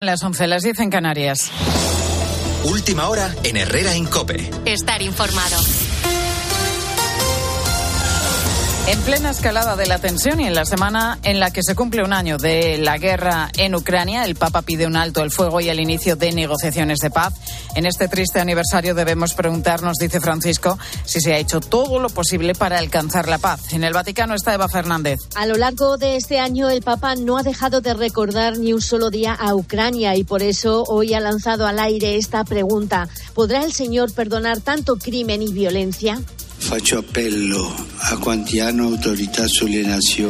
Las 11, las 10 en Canarias. Última hora en Herrera Incope. Estar informado. En plena escalada de la tensión y en la semana en la que se cumple un año de la guerra en Ucrania, el Papa pide un alto el fuego y el inicio de negociaciones de paz. En este triste aniversario debemos preguntarnos, dice Francisco, si se ha hecho todo lo posible para alcanzar la paz. En el Vaticano está Eva Fernández. A lo largo de este año, el Papa no ha dejado de recordar ni un solo día a Ucrania y por eso hoy ha lanzado al aire esta pregunta. ¿Podrá el Señor perdonar tanto crimen y violencia? Faccio appello a.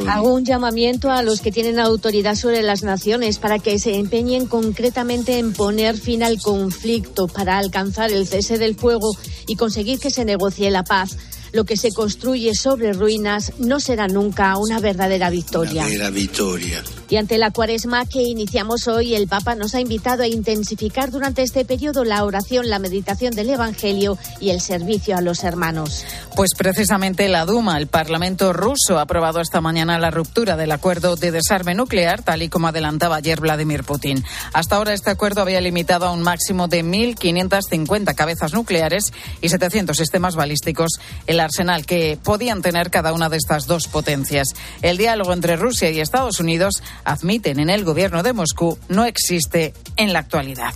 Hago un llamamiento a los que tienen autoridad sobre las naciones para que se empeñen concretamente en poner fin al conflicto para alcanzar el cese del fuego y conseguir que se negocie la paz. Lo que se construye sobre ruinas no será nunca una verdadera victoria. Una vera vittoria. Y ante la cuaresma que iniciamos hoy, el Papa nos ha invitado a intensificar durante este periodo la oración, la meditación del Evangelio y el servicio a los hermanos. Pues precisamente la Duma, el Parlamento ruso, ha aprobado esta mañana la ruptura del acuerdo de desarme nuclear, tal y como adelantaba ayer Vladimir Putin. Hasta ahora este acuerdo había limitado a un máximo de 1.550 cabezas nucleares y 700 sistemas balísticos el arsenal que podían tener cada una de estas dos potencias. El diálogo entre Rusia y Estados Unidos, admiten en el gobierno de Moscú, no existe en la actualidad.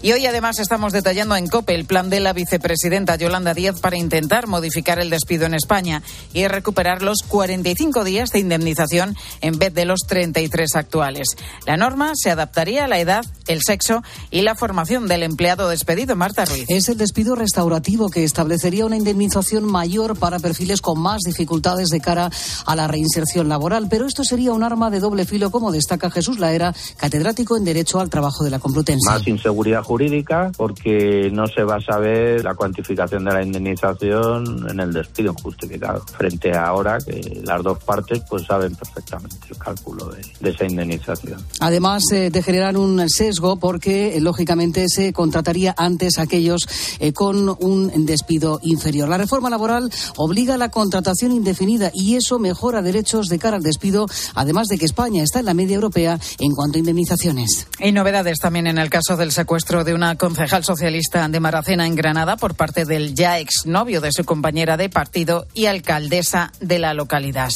Y hoy además estamos detallando en COPE el plan de la vicepresidenta Yolanda Díaz para intentar modificar el despido en España y recuperar los 45 días de indemnización en vez de los 33 actuales. La norma se adaptaría a la edad, el sexo y la formación del empleado despedido. Marta Ruiz. Es el despido restaurativo que establecería una indemnización mayor para perfiles con más dificultades de cara a la reinserción laboral. Pero esto sería un arma de doble filo, como destaca Jesús Laera, catedrático en Derecho al Trabajo de la Complutense. Más inseguridad jurídica porque no se va a saber la cuantificación de la indemnización en el despido injustificado. Frente a ahora que las dos partes pues saben perfectamente el cálculo de, de esa indemnización. Además eh, de generar un sesgo porque eh, lógicamente se contrataría antes a aquellos eh, con un despido inferior. La reforma laboral obliga a la contratación indefinida y eso mejora derechos de cara al despido, además de que España está en la media europea en cuanto a indemnizaciones. Y novedades también en el caso del secuestro de una concejal socialista de Maracena en Granada por parte del ya exnovio de su compañera de partido y alcaldesa de la localidad.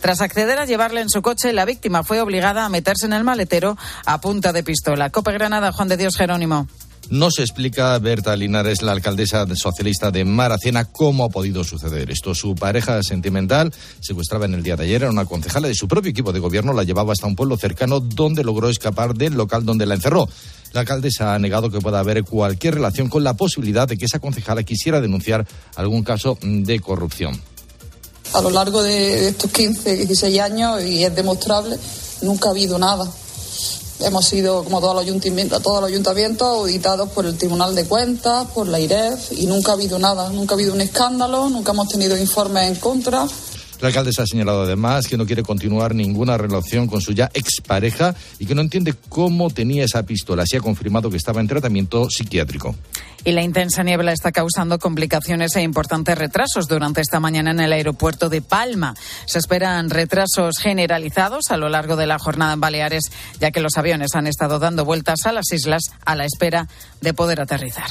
Tras acceder a llevarle en su coche, la víctima fue obligada a meterse en el maletero a punta de pistola. Cope Granada, Juan de Dios Jerónimo. No se explica Berta Linares, la alcaldesa socialista de Maracena, cómo ha podido suceder esto. Su pareja sentimental secuestraba en el día de ayer a una concejala de su propio equipo de gobierno, la llevaba hasta un pueblo cercano donde logró escapar del local donde la encerró. La alcaldesa ha negado que pueda haber cualquier relación con la posibilidad de que esa concejala quisiera denunciar algún caso de corrupción. A lo largo de estos 15, 16 años, y es demostrable, nunca ha habido nada. Hemos sido, como todos los ayuntamientos, todos los ayuntamientos, auditados por el Tribunal de Cuentas, por la IREF, y nunca ha habido nada. Nunca ha habido un escándalo, nunca hemos tenido informes en contra. La alcaldesa ha señalado además que no quiere continuar ninguna relación con su ya expareja y que no entiende cómo tenía esa pistola. Se ha confirmado que estaba en tratamiento psiquiátrico. Y la intensa niebla está causando complicaciones e importantes retrasos durante esta mañana en el aeropuerto de Palma. Se esperan retrasos generalizados a lo largo de la jornada en Baleares, ya que los aviones han estado dando vueltas a las islas a la espera de poder aterrizar.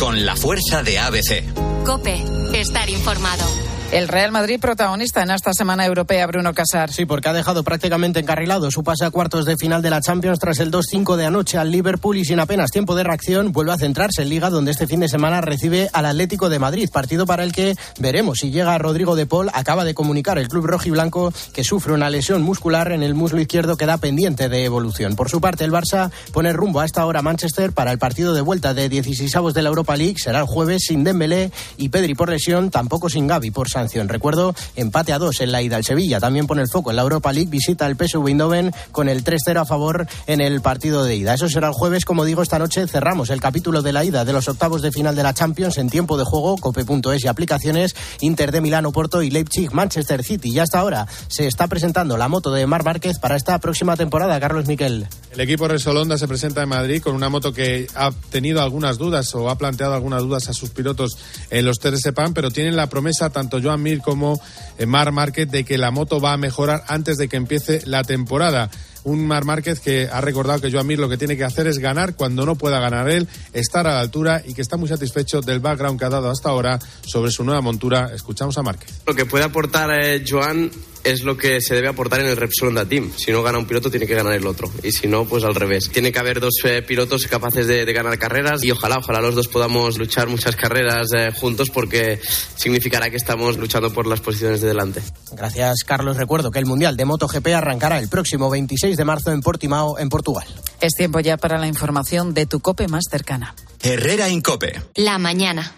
Con la fuerza de ABC. Cope, estar informado. El Real Madrid protagonista en esta semana europea, Bruno Casar. Sí, porque ha dejado prácticamente encarrilado su pase a cuartos de final de la Champions tras el 2-5 de anoche al Liverpool y sin apenas tiempo de reacción vuelve a centrarse en Liga donde este fin de semana recibe al Atlético de Madrid, partido para el que veremos si llega Rodrigo de Paul. Acaba de comunicar el club rojiblanco que sufre una lesión muscular en el muslo izquierdo que da pendiente de evolución. Por su parte, el Barça pone rumbo a esta hora a Manchester para el partido de vuelta de 16 de la Europa League. Será el jueves sin Dembélé y Pedri por lesión, tampoco sin Gavi por Recuerdo, empate a dos en la ida al Sevilla. También pone el foco en la Europa League, visita el PSV Eindhoven con el 3-0 a favor en el partido de ida. Eso será el jueves, como digo, esta noche cerramos el capítulo de la ida de los octavos de final de la Champions en tiempo de juego, cope.es y aplicaciones, Inter de Milano, Porto y Leipzig, Manchester City. Y hasta ahora se está presentando la moto de Mar Márquez para esta próxima temporada, Carlos Miquel. El equipo Resolonda se presenta en Madrid con una moto que ha tenido algunas dudas o ha planteado algunas dudas a sus pilotos en los de Sepan, pero tienen la promesa tanto Joan Mir como Mar Márquez de que la moto va a mejorar antes de que empiece la temporada. Un Mar Márquez que ha recordado que Joan Mir lo que tiene que hacer es ganar cuando no pueda ganar él, estar a la altura y que está muy satisfecho del background que ha dado hasta ahora sobre su nueva montura. Escuchamos a Márquez. Lo que puede aportar eh, Joan es lo que se debe aportar en el Repsol Honda Team. Si no gana un piloto, tiene que ganar el otro. Y si no, pues al revés. Tiene que haber dos eh, pilotos capaces de, de, ganar carreras y ojalá, ojalá los dos podamos luchar muchas carreras eh, juntos porque significará que estamos luchando por las posiciones de delante. Gracias, Carlos. Recuerdo que el Mundial de MotoGP arrancará el próximo 26 de marzo en Portimao, en Portugal. Es tiempo ya para la información de tu cope más cercana. Herrera Incope. La mañana.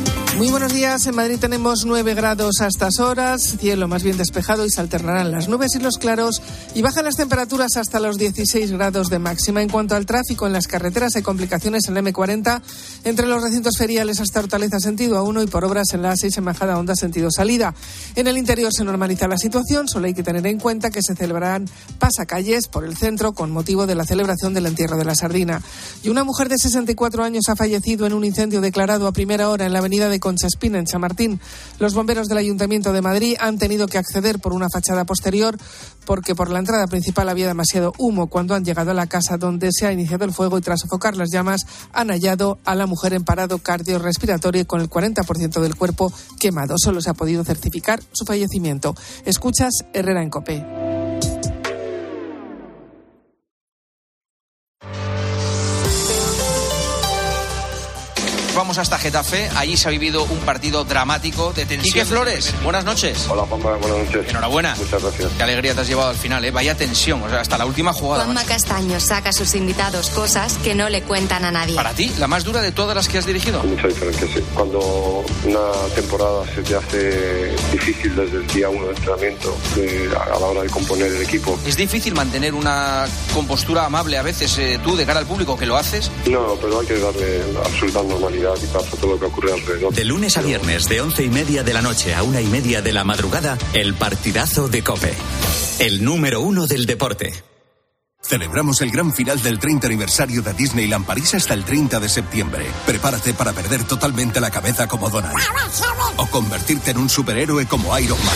Muy buenos días. En Madrid tenemos 9 grados a estas horas, cielo más bien despejado y se alternarán las nubes y los claros y bajan las temperaturas hasta los 16 grados de máxima. En cuanto al tráfico en las carreteras, hay complicaciones en la M40 entre los recintos feriales hasta Hortaleza sentido A1 y por obras en la A6 en Majada Onda sentido salida. En el interior se normaliza la situación, solo hay que tener en cuenta que se celebrarán pasacalles por el centro con motivo de la celebración del entierro de la sardina. Y una mujer de 64 años ha fallecido en un incendio declarado a primera hora en la avenida de Concha Espina, en Chamartín. Los bomberos del Ayuntamiento de Madrid han tenido que acceder por una fachada posterior porque por la entrada principal había demasiado humo. Cuando han llegado a la casa donde se ha iniciado el fuego y tras sofocar las llamas han hallado a la mujer en parado cardiorrespiratorio con el 40% del cuerpo quemado. Solo se ha podido certificar su fallecimiento. Escuchas Herrera en Copé. Vamos hasta Getafe, allí se ha vivido un partido dramático de tensión. Quique Flores, buenas noches. Hola Juanma, buenas noches. Enhorabuena. Muchas gracias. Qué alegría te has llevado al final, ¿eh? Vaya tensión, o sea, hasta la última jugada. Juanma Castaño saca a sus invitados cosas que no le cuentan a nadie. Para ti, la más dura de todas las que has dirigido. Mucha diferencia, sí. Cuando una temporada se te hace difícil desde el día uno de entrenamiento de, a la hora de componer el equipo. ¿Es difícil mantener una compostura amable a veces eh, tú de cara al público que lo haces? No, pero hay que darle absoluta normalidad y pasa todo lo que ocurre alrededor. De lunes a viernes, de once y media de la noche a una y media de la madrugada, el partidazo de Cope. El número uno del deporte. Celebramos el gran final del 30 aniversario de Disneyland París hasta el 30 de septiembre. Prepárate para perder totalmente la cabeza como Donald. O convertirte en un superhéroe como Iron Man.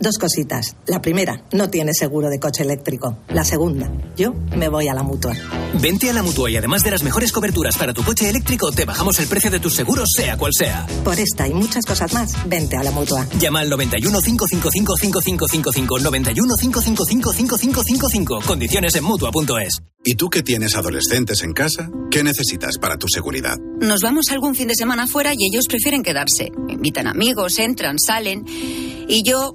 Dos cositas. La primera, no tienes seguro de coche eléctrico. La segunda, yo me voy a la mutua. Vente a la mutua y además de las mejores coberturas para tu coche eléctrico, te bajamos el precio de tus seguros, sea cual sea. Por esta y muchas cosas más, vente a la mutua. Llama al 91 555 5555 91 555 5555. Condiciones en mutua.es. ¿Y tú que tienes adolescentes en casa? ¿Qué necesitas para tu seguridad? Nos vamos algún fin de semana fuera y ellos prefieren quedarse. Invitan amigos, entran, salen. Y yo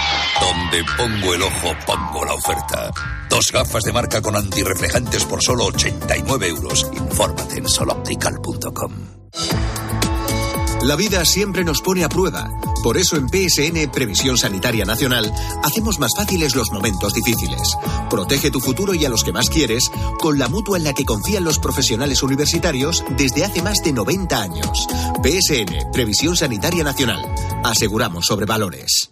Donde pongo el ojo, pongo la oferta. Dos gafas de marca con antirreflejantes por solo 89 euros. Infórmate en soloptical.com. La vida siempre nos pone a prueba. Por eso en PSN Previsión Sanitaria Nacional hacemos más fáciles los momentos difíciles. Protege tu futuro y a los que más quieres con la mutua en la que confían los profesionales universitarios desde hace más de 90 años. PSN Previsión Sanitaria Nacional. Aseguramos sobre valores.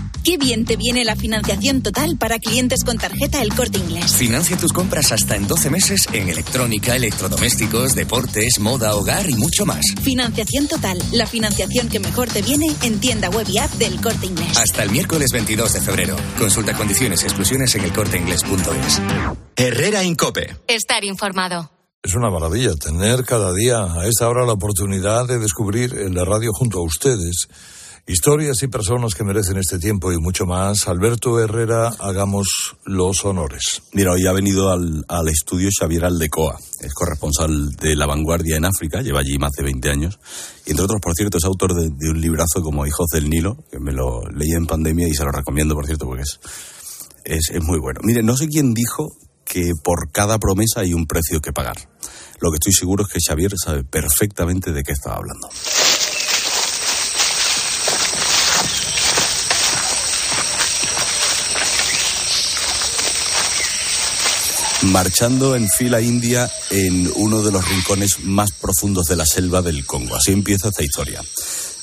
Qué bien te viene la financiación total para clientes con tarjeta El Corte Inglés. Financia tus compras hasta en 12 meses en electrónica, electrodomésticos, deportes, moda, hogar y mucho más. Financiación total, la financiación que mejor te viene en tienda web y app del Corte Inglés. Hasta el miércoles 22 de febrero. Consulta condiciones y exclusiones en elcorteinglés.es. Herrera Incope. Estar informado. Es una maravilla tener cada día a esta hora la oportunidad de descubrir en la radio junto a ustedes historias y personas que merecen este tiempo y mucho más. Alberto Herrera, hagamos los honores. Mira, hoy ha venido al, al estudio Xavier Aldecoa, es corresponsal de La Vanguardia en África, lleva allí más de 20 años, y entre otros, por cierto, es autor de, de un librazo como Hijos del Nilo, que me lo leí en pandemia y se lo recomiendo, por cierto, porque es, es, es muy bueno. Mire, no sé quién dijo que por cada promesa hay un precio que pagar. Lo que estoy seguro es que Xavier sabe perfectamente de qué estaba hablando. Marchando en fila india en uno de los rincones más profundos de la selva del Congo. Así empieza esta historia.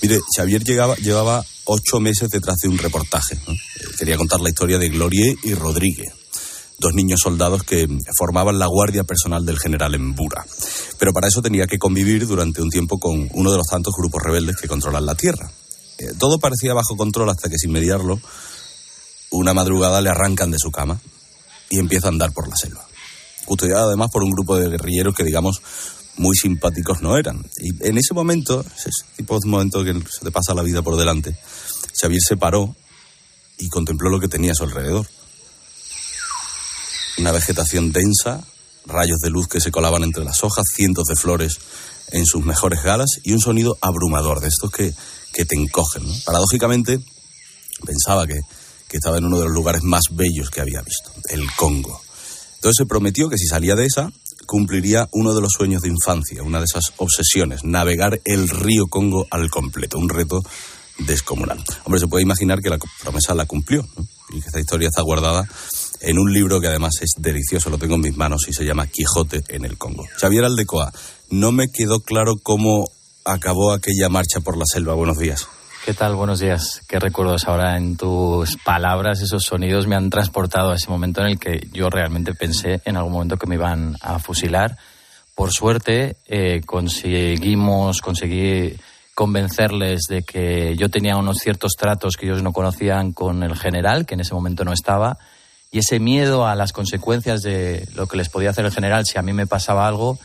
Mire, Xavier llevaba ocho meses detrás de un reportaje. ¿no? Quería contar la historia de Glorie y Rodríguez, dos niños soldados que formaban la guardia personal del general Embura. Pero para eso tenía que convivir durante un tiempo con uno de los tantos grupos rebeldes que controlan la tierra. Eh, todo parecía bajo control hasta que sin mediarlo, una madrugada le arrancan de su cama y empieza a andar por la selva. Custodiado además por un grupo de guerrilleros que, digamos, muy simpáticos no eran. Y en ese momento, ese tipo de momento que se te pasa la vida por delante, Xavier se paró y contempló lo que tenía a su alrededor. Una vegetación densa, rayos de luz que se colaban entre las hojas, cientos de flores en sus mejores galas y un sonido abrumador de estos que, que te encogen. Paradójicamente, pensaba que, que estaba en uno de los lugares más bellos que había visto, el Congo. Entonces se prometió que si salía de esa, cumpliría uno de los sueños de infancia, una de esas obsesiones, navegar el río Congo al completo, un reto descomunal. Hombre, se puede imaginar que la promesa la cumplió y que esta historia está guardada en un libro que además es delicioso, lo tengo en mis manos y se llama Quijote en el Congo. Xavier Aldecoa, no me quedó claro cómo acabó aquella marcha por la selva. Buenos días. ¿Qué tal? Buenos días. ¿Qué recuerdos ahora en tus palabras? Esos sonidos me han transportado a ese momento en el que yo realmente pensé en algún momento que me iban a fusilar. Por suerte eh, conseguimos, conseguí convencerles de que yo tenía unos ciertos tratos que ellos no conocían con el general, que en ese momento no estaba, y ese miedo a las consecuencias de lo que les podía hacer el general si a mí me pasaba algo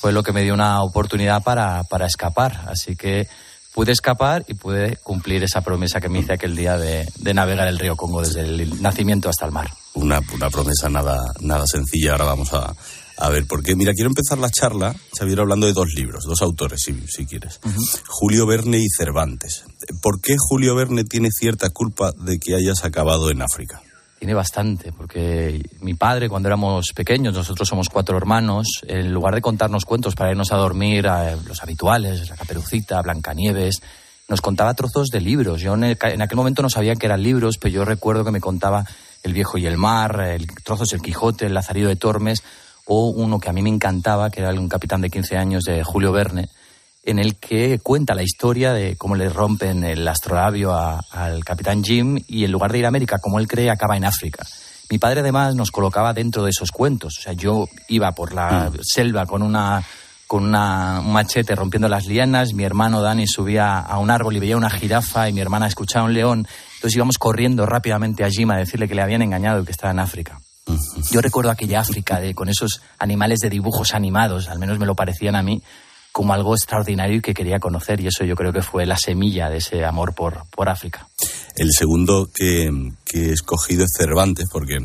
fue lo que me dio una oportunidad para, para escapar. Así que pude escapar y pude cumplir esa promesa que me hice aquel día de, de navegar el río Congo desde el nacimiento hasta el mar. Una, una promesa nada, nada sencilla. Ahora vamos a, a ver, porque mira, quiero empezar la charla, Xavier, hablando de dos libros, dos autores, si, si quieres. Uh -huh. Julio Verne y Cervantes. ¿Por qué Julio Verne tiene cierta culpa de que hayas acabado en África? Tiene bastante, porque mi padre, cuando éramos pequeños, nosotros somos cuatro hermanos, en lugar de contarnos cuentos para irnos a dormir, a los habituales, la caperucita, Blancanieves, nos contaba trozos de libros. Yo en, el, en, aquel momento no sabía que eran libros, pero yo recuerdo que me contaba El viejo y el mar, el, trozos del Quijote, El Lazarillo de Tormes, o uno que a mí me encantaba, que era un capitán de 15 años de Julio Verne, en el que cuenta la historia de cómo le rompen el astrolabio a, al capitán Jim y en lugar de ir a América, como él cree, acaba en África. Mi padre además nos colocaba dentro de esos cuentos. O sea, yo iba por la mm. selva con una con una, un machete rompiendo las lianas, mi hermano Dani subía a un árbol y veía una jirafa y mi hermana escuchaba un león. Entonces íbamos corriendo rápidamente a Jim a decirle que le habían engañado y que estaba en África. Yo recuerdo aquella África de, con esos animales de dibujos animados, al menos me lo parecían a mí, como algo extraordinario y que quería conocer, y eso yo creo que fue la semilla de ese amor por, por África. El segundo que, que he escogido es Cervantes, porque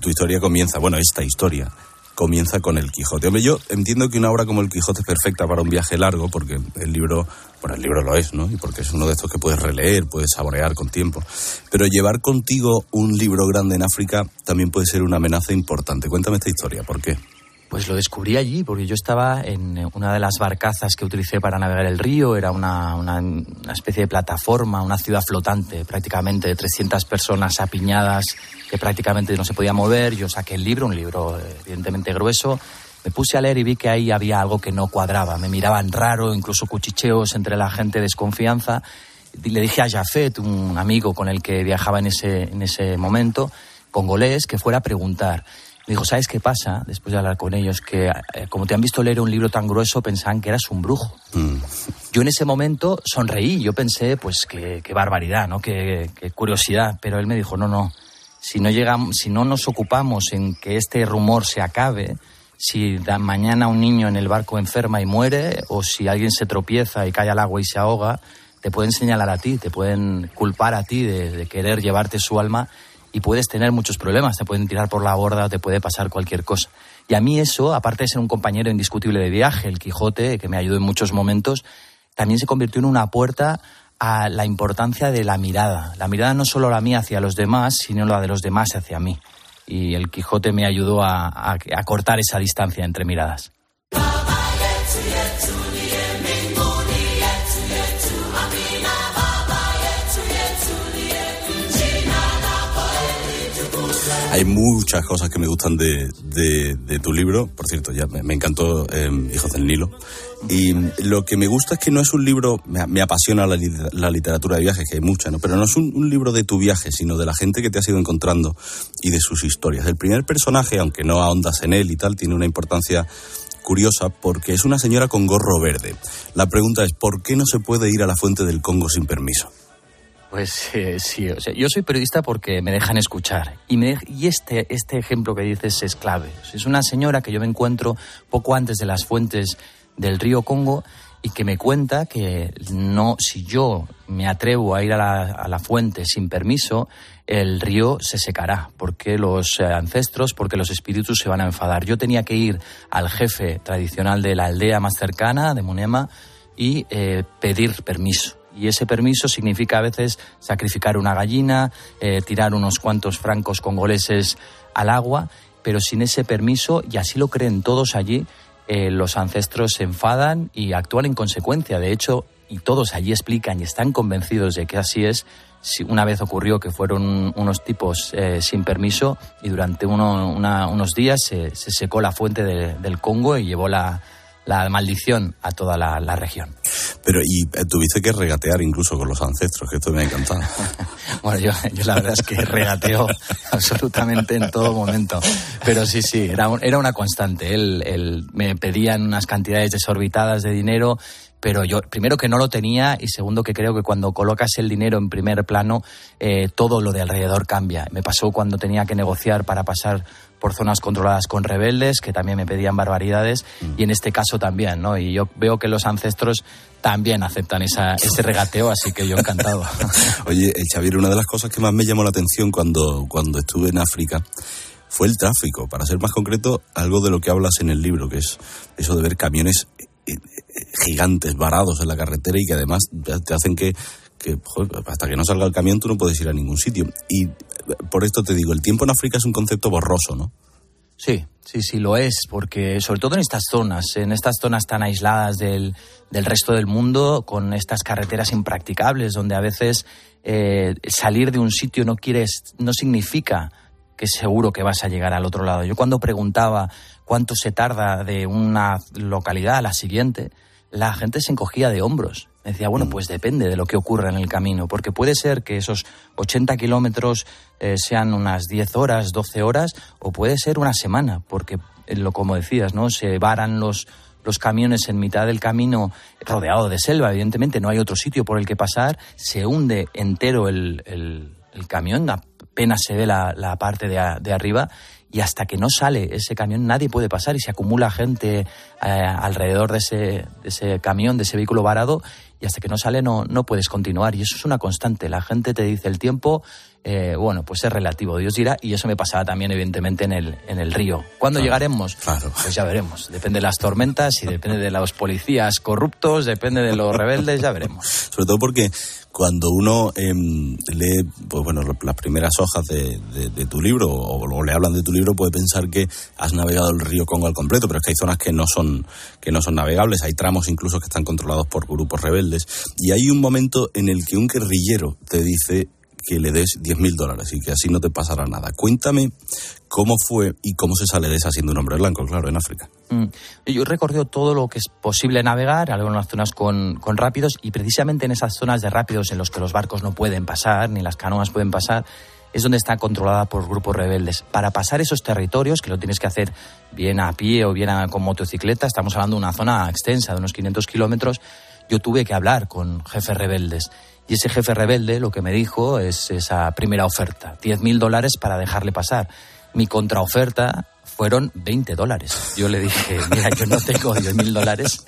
tu historia comienza, bueno, esta historia comienza con el Quijote. Hombre, yo entiendo que una obra como el Quijote es perfecta para un viaje largo, porque el libro, bueno, el libro lo es, ¿no? Y porque es uno de estos que puedes releer, puedes saborear con tiempo. Pero llevar contigo un libro grande en África también puede ser una amenaza importante. Cuéntame esta historia, ¿por qué? Pues lo descubrí allí, porque yo estaba en una de las barcazas que utilicé para navegar el río, era una, una, especie de plataforma, una ciudad flotante prácticamente, de 300 personas apiñadas que prácticamente no se podía mover. Yo saqué el libro, un libro evidentemente grueso, me puse a leer y vi que ahí había algo que no cuadraba. Me miraban raro, incluso cuchicheos entre la gente, desconfianza. Le dije a Jafet, un amigo con el que viajaba en ese, en ese momento, congolés, que fuera a preguntar. Me dijo, ¿sabes qué pasa? Después de hablar con ellos, que eh, como te han visto leer un libro tan grueso, pensaban que eras un brujo. Mm. Yo en ese momento sonreí, yo pensé, pues, qué, qué barbaridad, ¿no? Qué, qué, curiosidad. Pero él me dijo, no, no, si no, llegamos, si no nos ocupamos en que este rumor se acabe, si mañana un niño en el barco enferma y muere, o si alguien se tropieza y cae al agua y se ahoga, te pueden señalar a ti, te pueden culpar a ti de, querer llevarte su alma y puedes tener muchos problemas, te pueden tirar por la borda, te puede pasar cualquier cosa. Y a mí eso, aparte de ser un compañero indiscutible de viaje, el Quijote, que me ayudó en muchos momentos, también se convirtió en una puerta a la importancia de la mirada. La mirada no solo la mía hacia los demás, sino la de los demás hacia mí. Y el Quijote me ayudó a, a cortar esa distancia entre miradas. Hay muchas cosas que me gustan de, de, tu libro. Por cierto, ya me, encantó em, Hijos del Nilo. Y lo que me gusta es que no es un libro, me, apasiona la, la, literatura de viajes, que hay mucha, ¿no? Pero no es un, libro de tu viaje, sino de la gente que te has ido encontrando y de sus historias. El primer personaje, aunque no ahondas en él y tal, tiene una importancia curiosa porque es una señora con gorro verde. La pregunta es, ¿por qué no se puede ir a la fuente del Congo sin permiso? Pues eh, sí, o sea, yo soy periodista porque me dejan escuchar. Y, me y este, este ejemplo que dices es clave. Es una señora que yo me encuentro poco antes de las fuentes del río Congo y que me cuenta que no, si yo me atrevo a ir a la, a la fuente sin permiso, el río se secará, porque los ancestros, porque los espíritus se van a enfadar. Yo tenía que ir al jefe tradicional de la aldea más cercana, de Munema, y eh, pedir permiso y ese permiso significa a veces sacrificar una gallina, eh, tirar unos cuantos francos congoleses al agua, pero sin ese permiso, y así lo creen todos allí, eh, los ancestros se enfadan y actúan en consecuencia. De hecho, y todos allí explican y están convencidos de que así es, una vez ocurrió que fueron unos tipos eh, sin permiso y durante unos días se, secó la fuente del Congo y llevó la maldición a toda la, región. Pero, y eh, tuviste que regatear incluso con los ancestros, que esto me ha encantado. bueno, yo, la verdad es que regateo absolutamente en todo momento. Pero sí, sí, era, era una constante. Él, él me pedían unas cantidades desorbitadas de dinero pero yo primero que no lo tenía y segundo que creo que cuando colocas el dinero en primer plano eh, todo lo de alrededor cambia. Me pasó cuando tenía que negociar para pasar por zonas controladas con rebeldes que también me pedían barbaridades y en este caso también, ¿no? Y yo veo que los ancestros también aceptan esa, ese regateo, así que yo encantado. Oye, eh, Xavier, una de las cosas que más me llamó la atención cuando, cuando estuve en África fue el tráfico. Para ser más concreto, algo de lo que hablas en el libro, que es eso de ver camiones gigantes varados en la carretera y que además te hacen que, hasta que no salga el camión tú no puedes ir a ningún sitio. Y por esto te digo, el tiempo en África es un concepto borroso, ¿no? Sí, sí, sí lo es, porque sobre todo en estas zonas, en estas zonas tan aisladas del, del resto del mundo, con estas carreteras impracticables, donde a veces eh, salir de un sitio no quieres, no significa que seguro que vas a llegar al otro lado. Yo cuando preguntaba cuánto se tarda de una localidad a la siguiente, la gente se encogía de hombros. Decía, bueno, pues depende de lo que ocurra en el camino, porque puede ser que esos 80 kilómetros eh, sean unas 10 horas, 12 horas, o puede ser una semana, porque, eh, lo, como decías, ¿no? Se varan los, los camiones en mitad del camino, rodeado de selva, evidentemente, no hay otro sitio por el que pasar, se hunde entero el, el, camión, apenas se ve la, la parte de, de arriba y hasta que no sale ese camión nadie puede pasar y se acumula gente eh, alrededor de ese, de ese, camión, de ese vehículo varado y hasta que no sale no, no puedes continuar. Y eso es una constante. La gente te dice el tiempo, eh, bueno, pues es relativo, Dios dirá, y eso me pasaba también evidentemente en el, en el río. ¿Cuándo llegaremos? Claro. Pues ya veremos. Depende de las tormentas y depende de los policías corruptos, depende de los rebeldes, ya veremos. Sobre todo porque cuando uno em, lee pues bueno las primeras hojas de, tu libro o, le hablan de tu libro puede pensar que has navegado el río Congo al completo pero es que hay zonas que no son que no son navegables hay tramos incluso que están controlados por grupos rebeldes y hay un momento en el que un guerrillero te dice que le des 10.000 dólares y que así no te pasará nada. Cuéntame cómo fue y cómo se sale de esa siendo un hombre blanco, claro, en África. Mm. Yo recorrido todo lo que es posible navegar, algunas zonas con, con rápidos, y precisamente en esas zonas de rápidos en los que los barcos no pueden pasar, ni las canoas pueden pasar, es donde está controlada por grupos rebeldes. Para pasar esos territorios, que lo tienes que hacer bien a pie o bien con motocicleta, estamos hablando de una zona extensa de unos 500 kilómetros, yo tuve que hablar con jefes rebeldes y ese jefe rebelde lo que me dijo es esa primera oferta, 10.000 dólares para dejarle pasar. Mi contraoferta fueron 20 dólares. Yo le dije, mira, yo no tengo 10 mil dólares.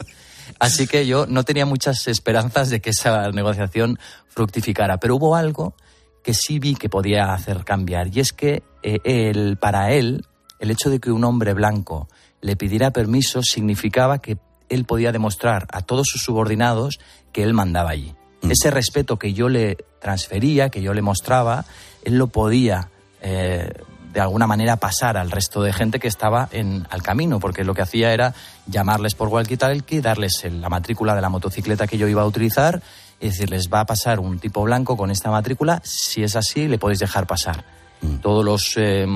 Así que yo no tenía muchas esperanzas de que esa negociación fructificara. Pero hubo algo que sí vi que podía hacer cambiar. Y es que eh, para él, el hecho de que un hombre blanco le pidiera permiso significaba que él podía demostrar a todos sus subordinados que él mandaba allí. Mm. Ese respeto que yo le transfería, que yo le mostraba, él lo podía eh, de alguna manera pasar al resto de gente que estaba en, al camino, porque lo que hacía era llamarles por walkie-talkie, darles la matrícula de la motocicleta que yo iba a utilizar y decirles, va a pasar un tipo blanco con esta matrícula, si es así, le podéis dejar pasar. Mm. Todos, los, eh,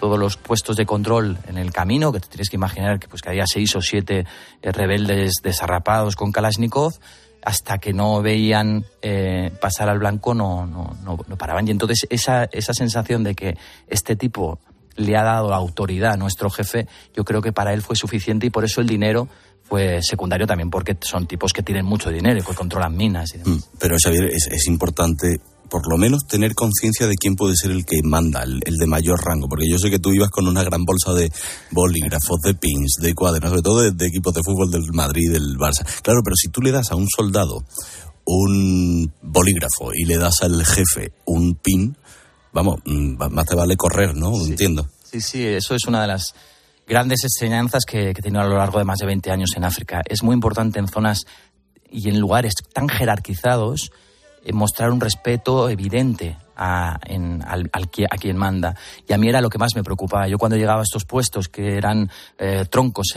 todos los puestos de control en el camino, que te tienes que imaginar que, pues, que había seis o siete eh, rebeldes desarrapados con Kalashnikov, hasta que no veían eh, pasar al blanco no, no, no, paraban. Y entonces esa, esa sensación de que este tipo le ha dado autoridad a nuestro jefe, yo creo que para él fue suficiente y por eso el dinero fue secundario también, porque son tipos que tienen mucho dinero y que controlan minas. Y mm, Pero Xavier, es, es importante por lo menos tener conciencia de quién puede ser el que manda, el, de mayor rango, porque yo sé que tú ibas con una gran bolsa de bolígrafos, de pins, de cuadernos, sobre todo de, equipos de fútbol del Madrid, del Barça. Claro, pero si tú le das a un soldado un bolígrafo y le das al jefe un pin, vamos, mm, más te vale correr, ¿no? Entiendo. Sí, sí, eso es una de las grandes enseñanzas que, que he tenido a lo largo de más de 20 años en África. Es muy importante en zonas y en lugares tan jerarquizados eh, mostrar un respeto evidente a, al, a quien manda. Y a mí era lo que más me preocupaba. Yo cuando llegaba a estos puestos que eran eh, troncos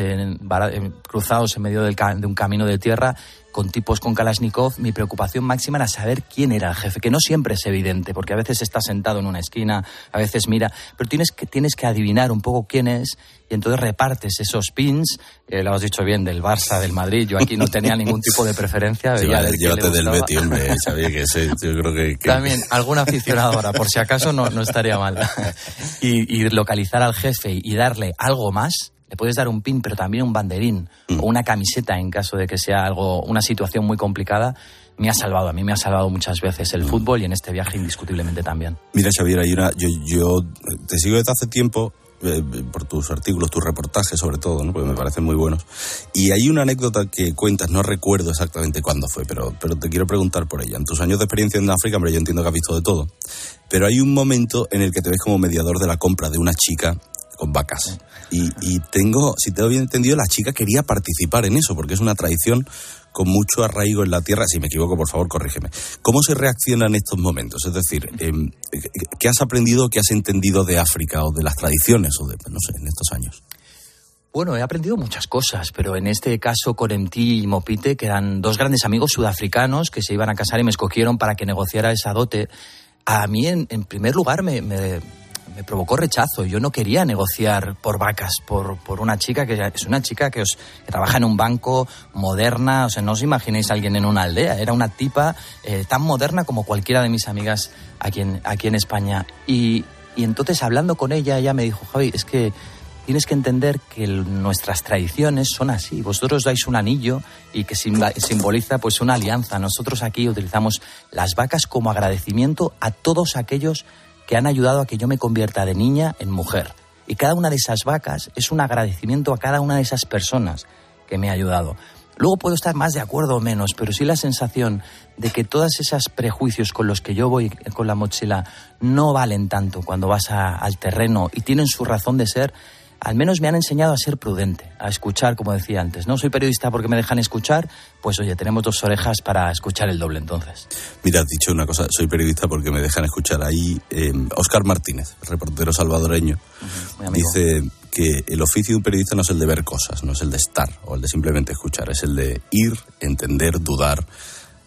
cruzados en medio de un camino de tierra, con tipos con Kalashnikov, mi preocupación máxima era saber quién era el jefe, que no siempre es evidente, porque a veces está sentado en una esquina, a veces mira, pero tienes que, tienes que adivinar un poco quién es y entonces repartes esos pins, eh, lo has dicho bien, del Barça, del Madrid, yo aquí no tenía ningún tipo de preferencia. Sí, llévate del Betty, hombre, sabía que ese, yo creo que, También, algún aficionado ahora, por si acaso no, no estaría mal. y, y localizar al jefe y darle algo más, le puedes dar un pin, pero también un banderín mm. o una camiseta en caso de que sea algo, una situación muy complicada, me ha salvado. A mí me ha salvado muchas veces el mm. fútbol y en este viaje indiscutiblemente también. Mira, Xavier, hay una, yo, yo te sigo desde hace tiempo eh, por tus artículos, tus reportajes sobre todo, ¿no? porque me parecen muy buenos. Y hay una anécdota que cuentas, no recuerdo exactamente cuándo fue, pero, pero te quiero preguntar por ella. En tus años de experiencia en África, hombre, yo entiendo que has visto de todo, pero hay un momento en el que te ves como mediador de la compra de una chica vacas. Y, tengo, si te lo bien entendido, la chica quería participar en eso, porque es una tradición con mucho arraigo en la tierra. Si me equivoco, por favor, corrígeme. ¿Cómo se reacciona en estos momentos? Es decir, em, ¿qué has aprendido, qué has entendido de África o de las tradiciones o de, no sé, en estos años? Bueno, he aprendido muchas cosas, pero en este caso Corentí y Mopite, que eran dos grandes amigos sudafricanos que se iban a casar y me escogieron para que negociara esa dote, a mí en, primer lugar me me provocó rechazo. Yo no quería negociar por vacas, por, por una chica que es una chica que, os, trabaja en un banco moderna. O sea, no os imaginéis a alguien en una aldea. Era una tipa eh, tan moderna como cualquiera de mis amigas aquí en, aquí en España. Y, y entonces, hablando con ella, ella me dijo, Javi, es que tienes que entender que nuestras tradiciones son así. Vosotros dais un anillo y que simboliza pues una alianza. Nosotros aquí utilizamos las vacas como agradecimiento a todos aquellos que han ayudado a que yo me convierta de niña en mujer. Y cada una de esas vacas es un agradecimiento a cada una de esas personas que me ha ayudado. Luego puedo estar más de acuerdo o menos, pero sí la sensación de que todos esos prejuicios con los que yo voy con la mochila no valen tanto cuando vas al terreno y tienen su razón de ser, al menos me han enseñado a ser prudente, a escuchar, como decía antes. No soy periodista porque me dejan escuchar, pues oye, tenemos dos orejas para escuchar el doble entonces. Mira, has dicho una cosa, soy periodista porque me dejan escuchar. Ahí Oscar em, Martínez, reportero salvadoreño, dice que el oficio de un periodista no es el de ver cosas, no es el de estar o el de simplemente escuchar, es el de ir, entender, dudar,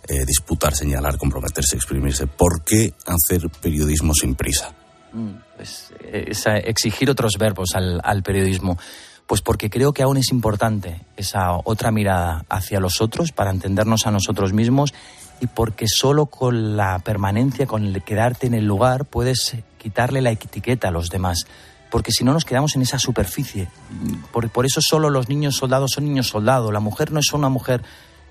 eh, disputar, señalar, comprometerse, exprimirse. ¿Por qué hacer periodismo sin prisa? Mm, pues, exigir otros verbos al, periodismo. Pues porque creo que aún es importante esa otra mirada hacia los otros para entendernos a nosotros mismos y porque solo con la permanencia, con el quedarte en el lugar, puedes quitarle la etiqueta a los demás. Porque si no nos quedamos en esa superficie. Por, por eso solo los niños soldados son niños soldados. La mujer no es una mujer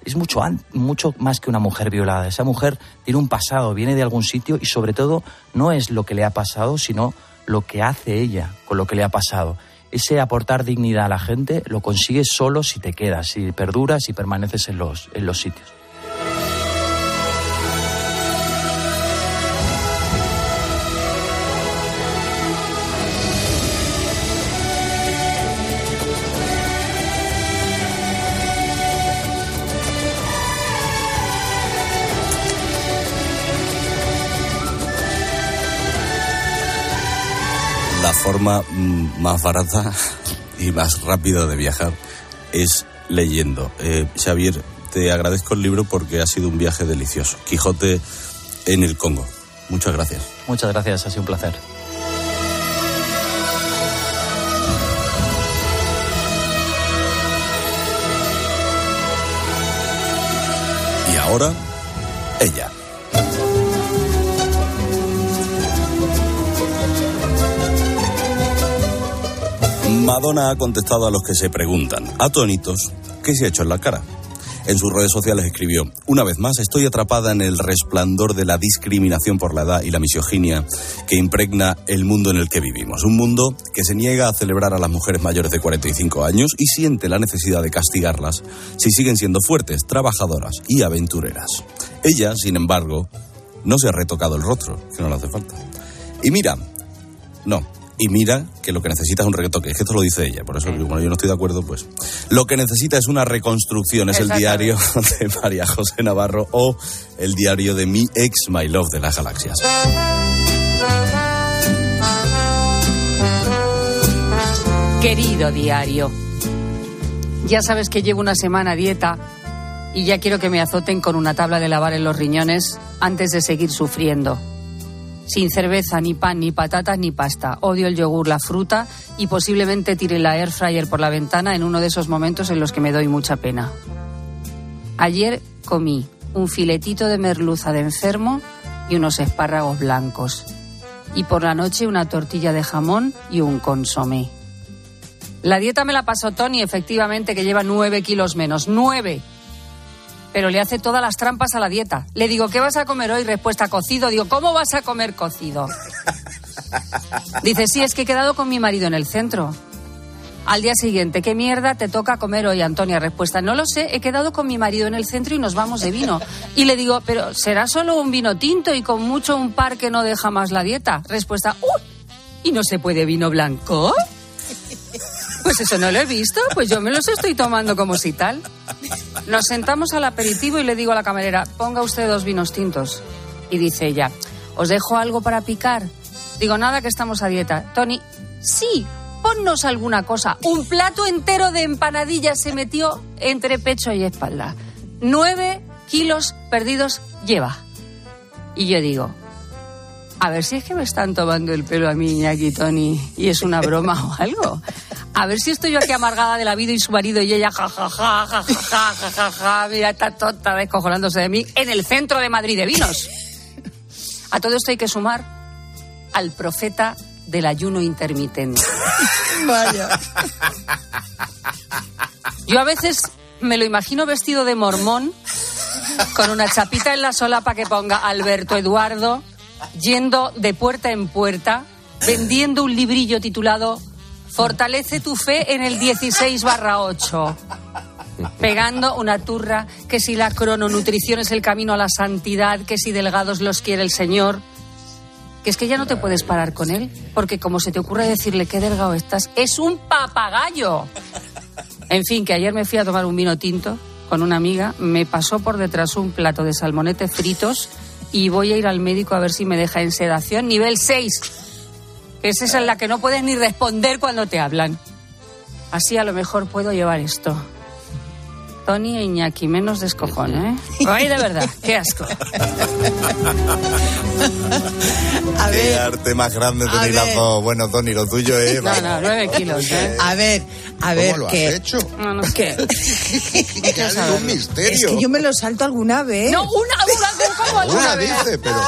es mucho, mucho más que una mujer violada. Esa mujer tiene un pasado, viene de algún sitio y sobre todo no es lo que le ha pasado, sino lo que hace ella con lo que le ha pasado. ese aportar dignidad a la gente lo consigues solo si te quedas, si perduras y permaneces en los, en los sitios. Forma mm, más barata y más rápida de viajar es leyendo. Eh, Xavier, te agradezco el libro porque ha sido un viaje delicioso. Quijote en el Congo. Muchas gracias. Muchas gracias, ha sido un placer. Y ahora, ella. Madonna ha contestado a los que se preguntan, atónitos, ¿qué se ha hecho en la cara? En sus redes sociales escribió, una vez más estoy atrapada en el resplandor de la discriminación por la edad y la misoginia que impregna el mundo en el que vivimos. Un mundo que se niega a celebrar a las mujeres mayores de 45 años y siente la necesidad de castigarlas si siguen siendo fuertes, trabajadoras y aventureras. Ella, sin embargo, no se ha retocado el rostro, que no le hace falta. Y mira, no, y mira que lo que necesita es un retoque. Es que esto lo dice ella, por eso, bueno, yo no estoy de acuerdo, pues. Lo que necesita es una reconstrucción, es el diario de María José Navarro o el diario de mi ex My Love de las galaxias. Querido diario, ya sabes que llevo una semana a dieta y ya quiero que me azoten con una tabla de lavar en los riñones antes de seguir sufriendo. Sin cerveza, ni pan, ni patatas, ni pasta. Odio el yogur, la fruta y posiblemente tire la air fryer por la ventana en uno de esos momentos en los que me doy mucha pena. Ayer comí un filetito de merluza de enfermo y unos espárragos blancos. Y por la noche una tortilla de jamón y un consomé. La dieta me la pasó Tony, efectivamente, que lleva nueve kilos menos. ¡Nueve! Pero le hace todas las trampas a la dieta. Le digo, ¿qué vas a comer hoy? Respuesta, cocido. Digo, ¿cómo vas a comer cocido? Dice, sí, es que he quedado con mi marido en el centro. Al día siguiente, ¿qué mierda te toca comer hoy, Antonia? Respuesta, no lo sé, he quedado con mi marido en el centro y nos vamos de vino. Y le digo, pero será solo un vino tinto y con mucho un par que no deja más la dieta. Respuesta, ¡Uy! ¿Y no se puede vino blanco? Pues eso no lo he visto, pues yo me los estoy tomando como si tal. Nos sentamos al aperitivo y le digo a la camarera, ponga usted dos vinos tintos. Y dice ella, ¿os dejo algo para picar? Digo, nada, que estamos a dieta. Tony, sí, ponnos alguna cosa. Un plato entero de empanadillas se metió entre pecho y espalda. Nueve kilos perdidos lleva. Y yo digo, a ver si es que me están tomando el pelo a mí, Iñaki Tony, y es una broma o algo. A ver si estoy yo aquí amargada de la vida y su marido y ella, jajaja, jajaja, jajaja, ja, ja, mira, está tonta descojonándose de mí en el centro de Madrid de vinos. A todo esto hay que sumar al profeta del ayuno intermitente. Vaya. Yo a veces me lo imagino vestido de mormón, con una chapita en la solapa que ponga Alberto Eduardo yendo de puerta en puerta, vendiendo un librillo titulado Fortalece tu fe en el 16 barra 8. Pegando una turra, que si la crononutrición es el camino a la santidad, que si delgados los quiere el Señor, que es que ya no te puedes parar con él, porque como se te ocurre decirle qué delgado estás, es un papagayo. En fin, que ayer me fui a tomar un vino tinto con una amiga, me pasó por detrás un plato de salmonete fritos y voy a ir al médico a ver si me deja en sedación nivel 6. Que es esa en la que no puedes ni responder cuando te hablan. Así a lo mejor puedo llevar esto. Tony e Iñaki, menos descojón, ¿eh? Ay, de verdad, qué asco. A Qué ver, arte más grande las dos. Bueno, Tony, lo tuyo es. No, no, nueve kilos, ¿eh? a ver, a ver, ¿Cómo lo que has hecho? No, no sé. ¿Qué? Es un misterio. Es que yo me lo salto alguna vez. No, una, una, ¿cómo alguna Una vez? dice, pero.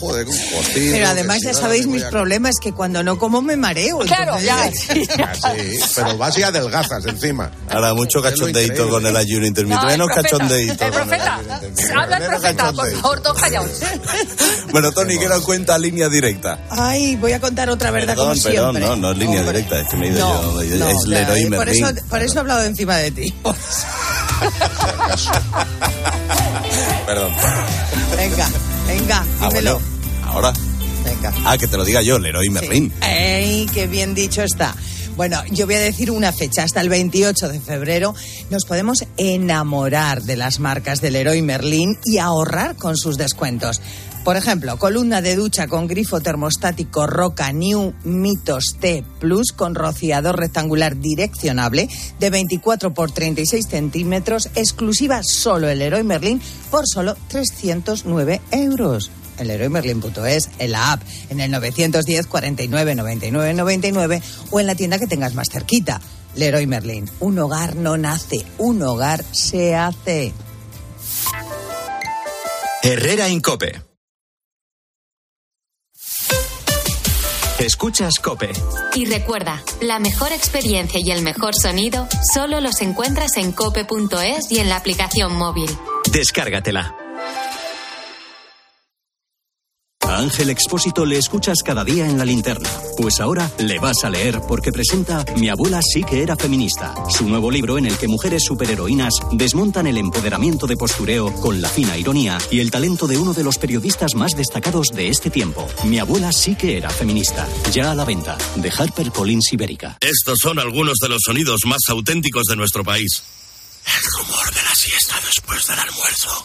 joder, cocino, Pero además que ya sabéis mis a- problemas que cuando no como me mareo. Claro, ya. Ah, sí, pero vas y adelgazas encima. Ahora, mucho cachondeito con el ayuno intermitente. Menos cachondeito. El profeta. Habla el profeta, por favor, todos callados. Bueno, Tony, ¿qué nos cuenta línea directa? Ay, voy a contar otra verdad como perdón, siempre. no, no es línea directa, es que me he ido yo. No, es Leroy por eso, por eso he hablado encima de ti. Perdón. Venga, venga, Ah, dímelo. bueno, ahora. Venga. Ah, que te lo diga yo, Leroy Merlin. ¡Ey, qué bien dicho está! Bueno, yo voy a decir una fecha. Hasta el 28 de febrero nos podemos enamorar de las marcas del Leroy Merlin y ahorrar con sus descuentos. Por ejemplo, columna de ducha con grifo termostático Roca New Mitos T Plus con rociador rectangular direccionable de 24 por 36 centímetros, exclusiva solo el Leroy Merlin por solo 309 euros el heroimerlin.es, en la app, en el 910 49 99 99 o en la tienda que tengas más cerquita. Leroy Merlin, un hogar no nace, un hogar se hace. Herrera Incope. Escuchas Cope. Y recuerda, la mejor experiencia y el mejor sonido solo los encuentras en cope.es y en la aplicación móvil. Descárgatela. Ángel Expósito le escuchas cada día en la linterna. Pues ahora le vas a leer porque presenta Mi abuela sí que era feminista, su nuevo libro en el que mujeres superheroínas desmontan el empoderamiento de postureo con la fina ironía y el talento de uno de los periodistas más destacados de este tiempo. Mi abuela sí que era feminista. Ya a la venta de HarperCollins Ibérica. Estos son algunos de los sonidos más auténticos de nuestro país. El rumor de la siesta después del almuerzo.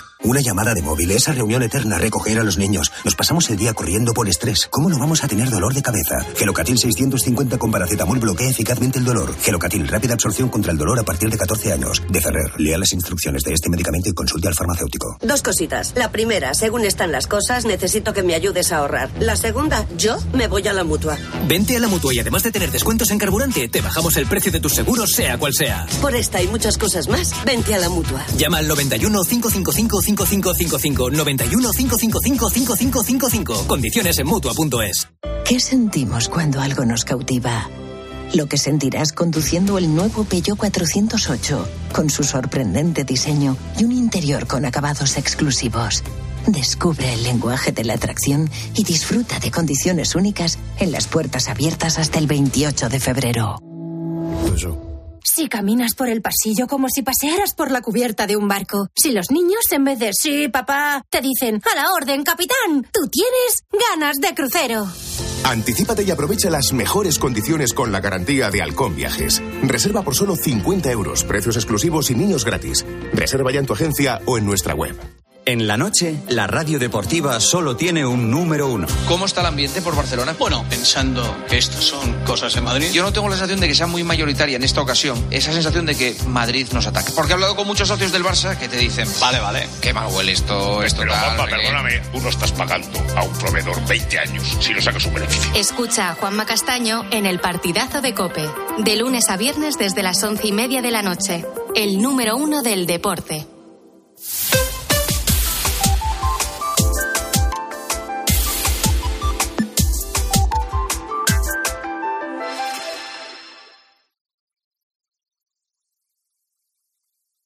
Una llamada de móvil, esa reunión eterna, recoger a los niños. Nos pasamos el día corriendo por estrés. ¿Cómo no vamos a tener dolor de cabeza? Gelocatil 650 con paracetamol bloquea eficazmente el dolor. Gelocatil, rápida absorción contra el dolor a partir de 14 años. De Ferrer, lea las instrucciones de este medicamento y consulte al farmacéutico. Dos cositas. La primera, según están las cosas, necesito que me ayudes a ahorrar. La segunda, yo me voy a la mutua. Vente a la mutua y además de tener descuentos en carburante, te bajamos el precio de tus seguros, sea cual sea. Por esta y muchas cosas más, vente a la mutua. Llama al 91 555 5555 91 555 5555. Condiciones en mutua.es. ¿Qué sentimos cuando algo nos cautiva? Lo que sentirás conduciendo el nuevo Peugeot 408, con su sorprendente diseño y un interior con acabados exclusivos. Descubre el lenguaje de la atracción y disfruta de condiciones únicas en las puertas abiertas hasta el 28 de febrero. Si caminas por el pasillo como si pasearas por la cubierta de un barco. Si los niños, en vez de sí, papá, te dicen a la orden, capitán, tú tienes ganas de crucero. Anticípate y aprovecha las mejores condiciones con la garantía de Halcón Viajes. Reserva por solo 50 euros, precios exclusivos y niños gratis. Reserva ya en tu agencia o en nuestra web. En la noche, la radio deportiva solo tiene un número uno. ¿Cómo está el ambiente por Barcelona? Bueno, pensando que estas son cosas en Madrid. Yo no tengo la sensación de que sea muy mayoritaria en esta ocasión esa sensación de que Madrid nos ataca. Porque he hablado con muchos socios del Barça que te dicen, vale, vale, qué mal huele esto, esto Pero tal, Juanpa, no sé qué". perdóname, tú no estás pagando a un proveedor 20 años si no sacas un beneficio. Escucha a Juanma Castaño en el partidazo de Cope, de lunes a viernes desde las once y media de la noche. El número uno del deporte.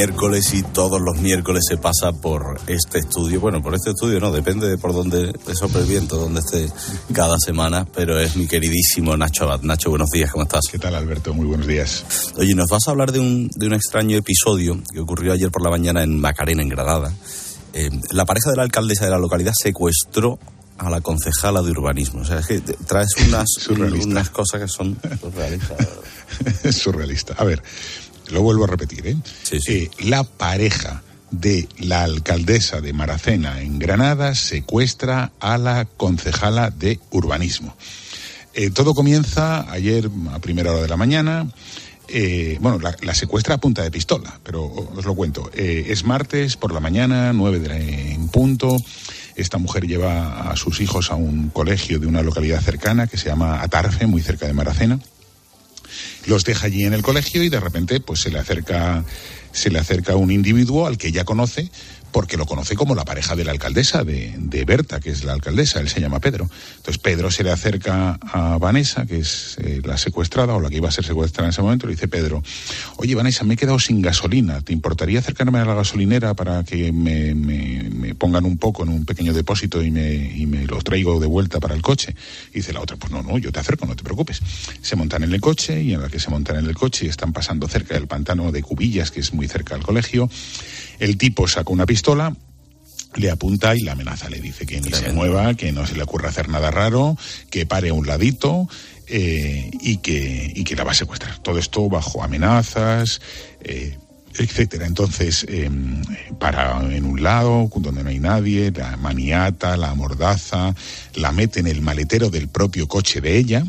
Miércoles y todos los miércoles se pasa por este estudio. Bueno, por este estudio no, depende de por dónde te sople el viento, dónde esté cada semana, pero es mi queridísimo Nacho Abad. Nacho, buenos días, ¿cómo estás? ¿Qué tal, Alberto? Muy buenos días. Oye, nos vas a hablar de un, de un extraño episodio que ocurrió ayer por la mañana en Macarena, en Granada. Eh, la pareja de la alcaldesa de la localidad secuestró a la concejala de urbanismo. O sea, es que traes unas, unas cosas que son surrealistas. surrealista. A ver, lo vuelvo a repetir, ¿eh? Eh, la pareja de la alcaldesa de Maracena en Granada secuestra a la concejala de urbanismo. Eh, todo comienza ayer a primera hora de la mañana. Eh, bueno, la, secuestra a punta de pistola, pero os lo cuento. Eh, es martes por la mañana, nueve de, en punto. Esta mujer lleva a sus hijos a un colegio de una localidad cercana que se llama Atarfe, muy cerca de Maracena. Los deja allí en el colegio y de repente pues se le acerca se le acerca un individuo al que ella conoce porque lo conoce como la pareja de la alcaldesa, de, Berta, que es la alcaldesa, él se llama Pedro. Entonces Pedro se le acerca a Vanessa, que es eh, la secuestrada o la que iba a ser secuestrada en ese momento, le dice Pedro, oye Vanessa, me he quedado sin gasolina, ¿te importaría acercarme a la gasolinera para que me, pongan un poco en un pequeño depósito y me, y me los traigo de vuelta para el coche? Y dice la otra, pues no, no, yo te acerco, no te preocupes. Se montan en el coche y en la que se montan en el coche y están pasando cerca del pantano de Cubillas, que es muy cerca del colegio, el tipo saca una pistola, le apunta y la amenaza, le dice que ni se mueva, que no se le ocurra hacer nada raro, que pare a un ladito eh, y, que, y que la va a secuestrar. Todo esto bajo amenazas, eh, etcétera. Entonces, em, para en un lado, donde no hay nadie, la maniata, la mordaza, la mete en el maletero del propio coche de ella,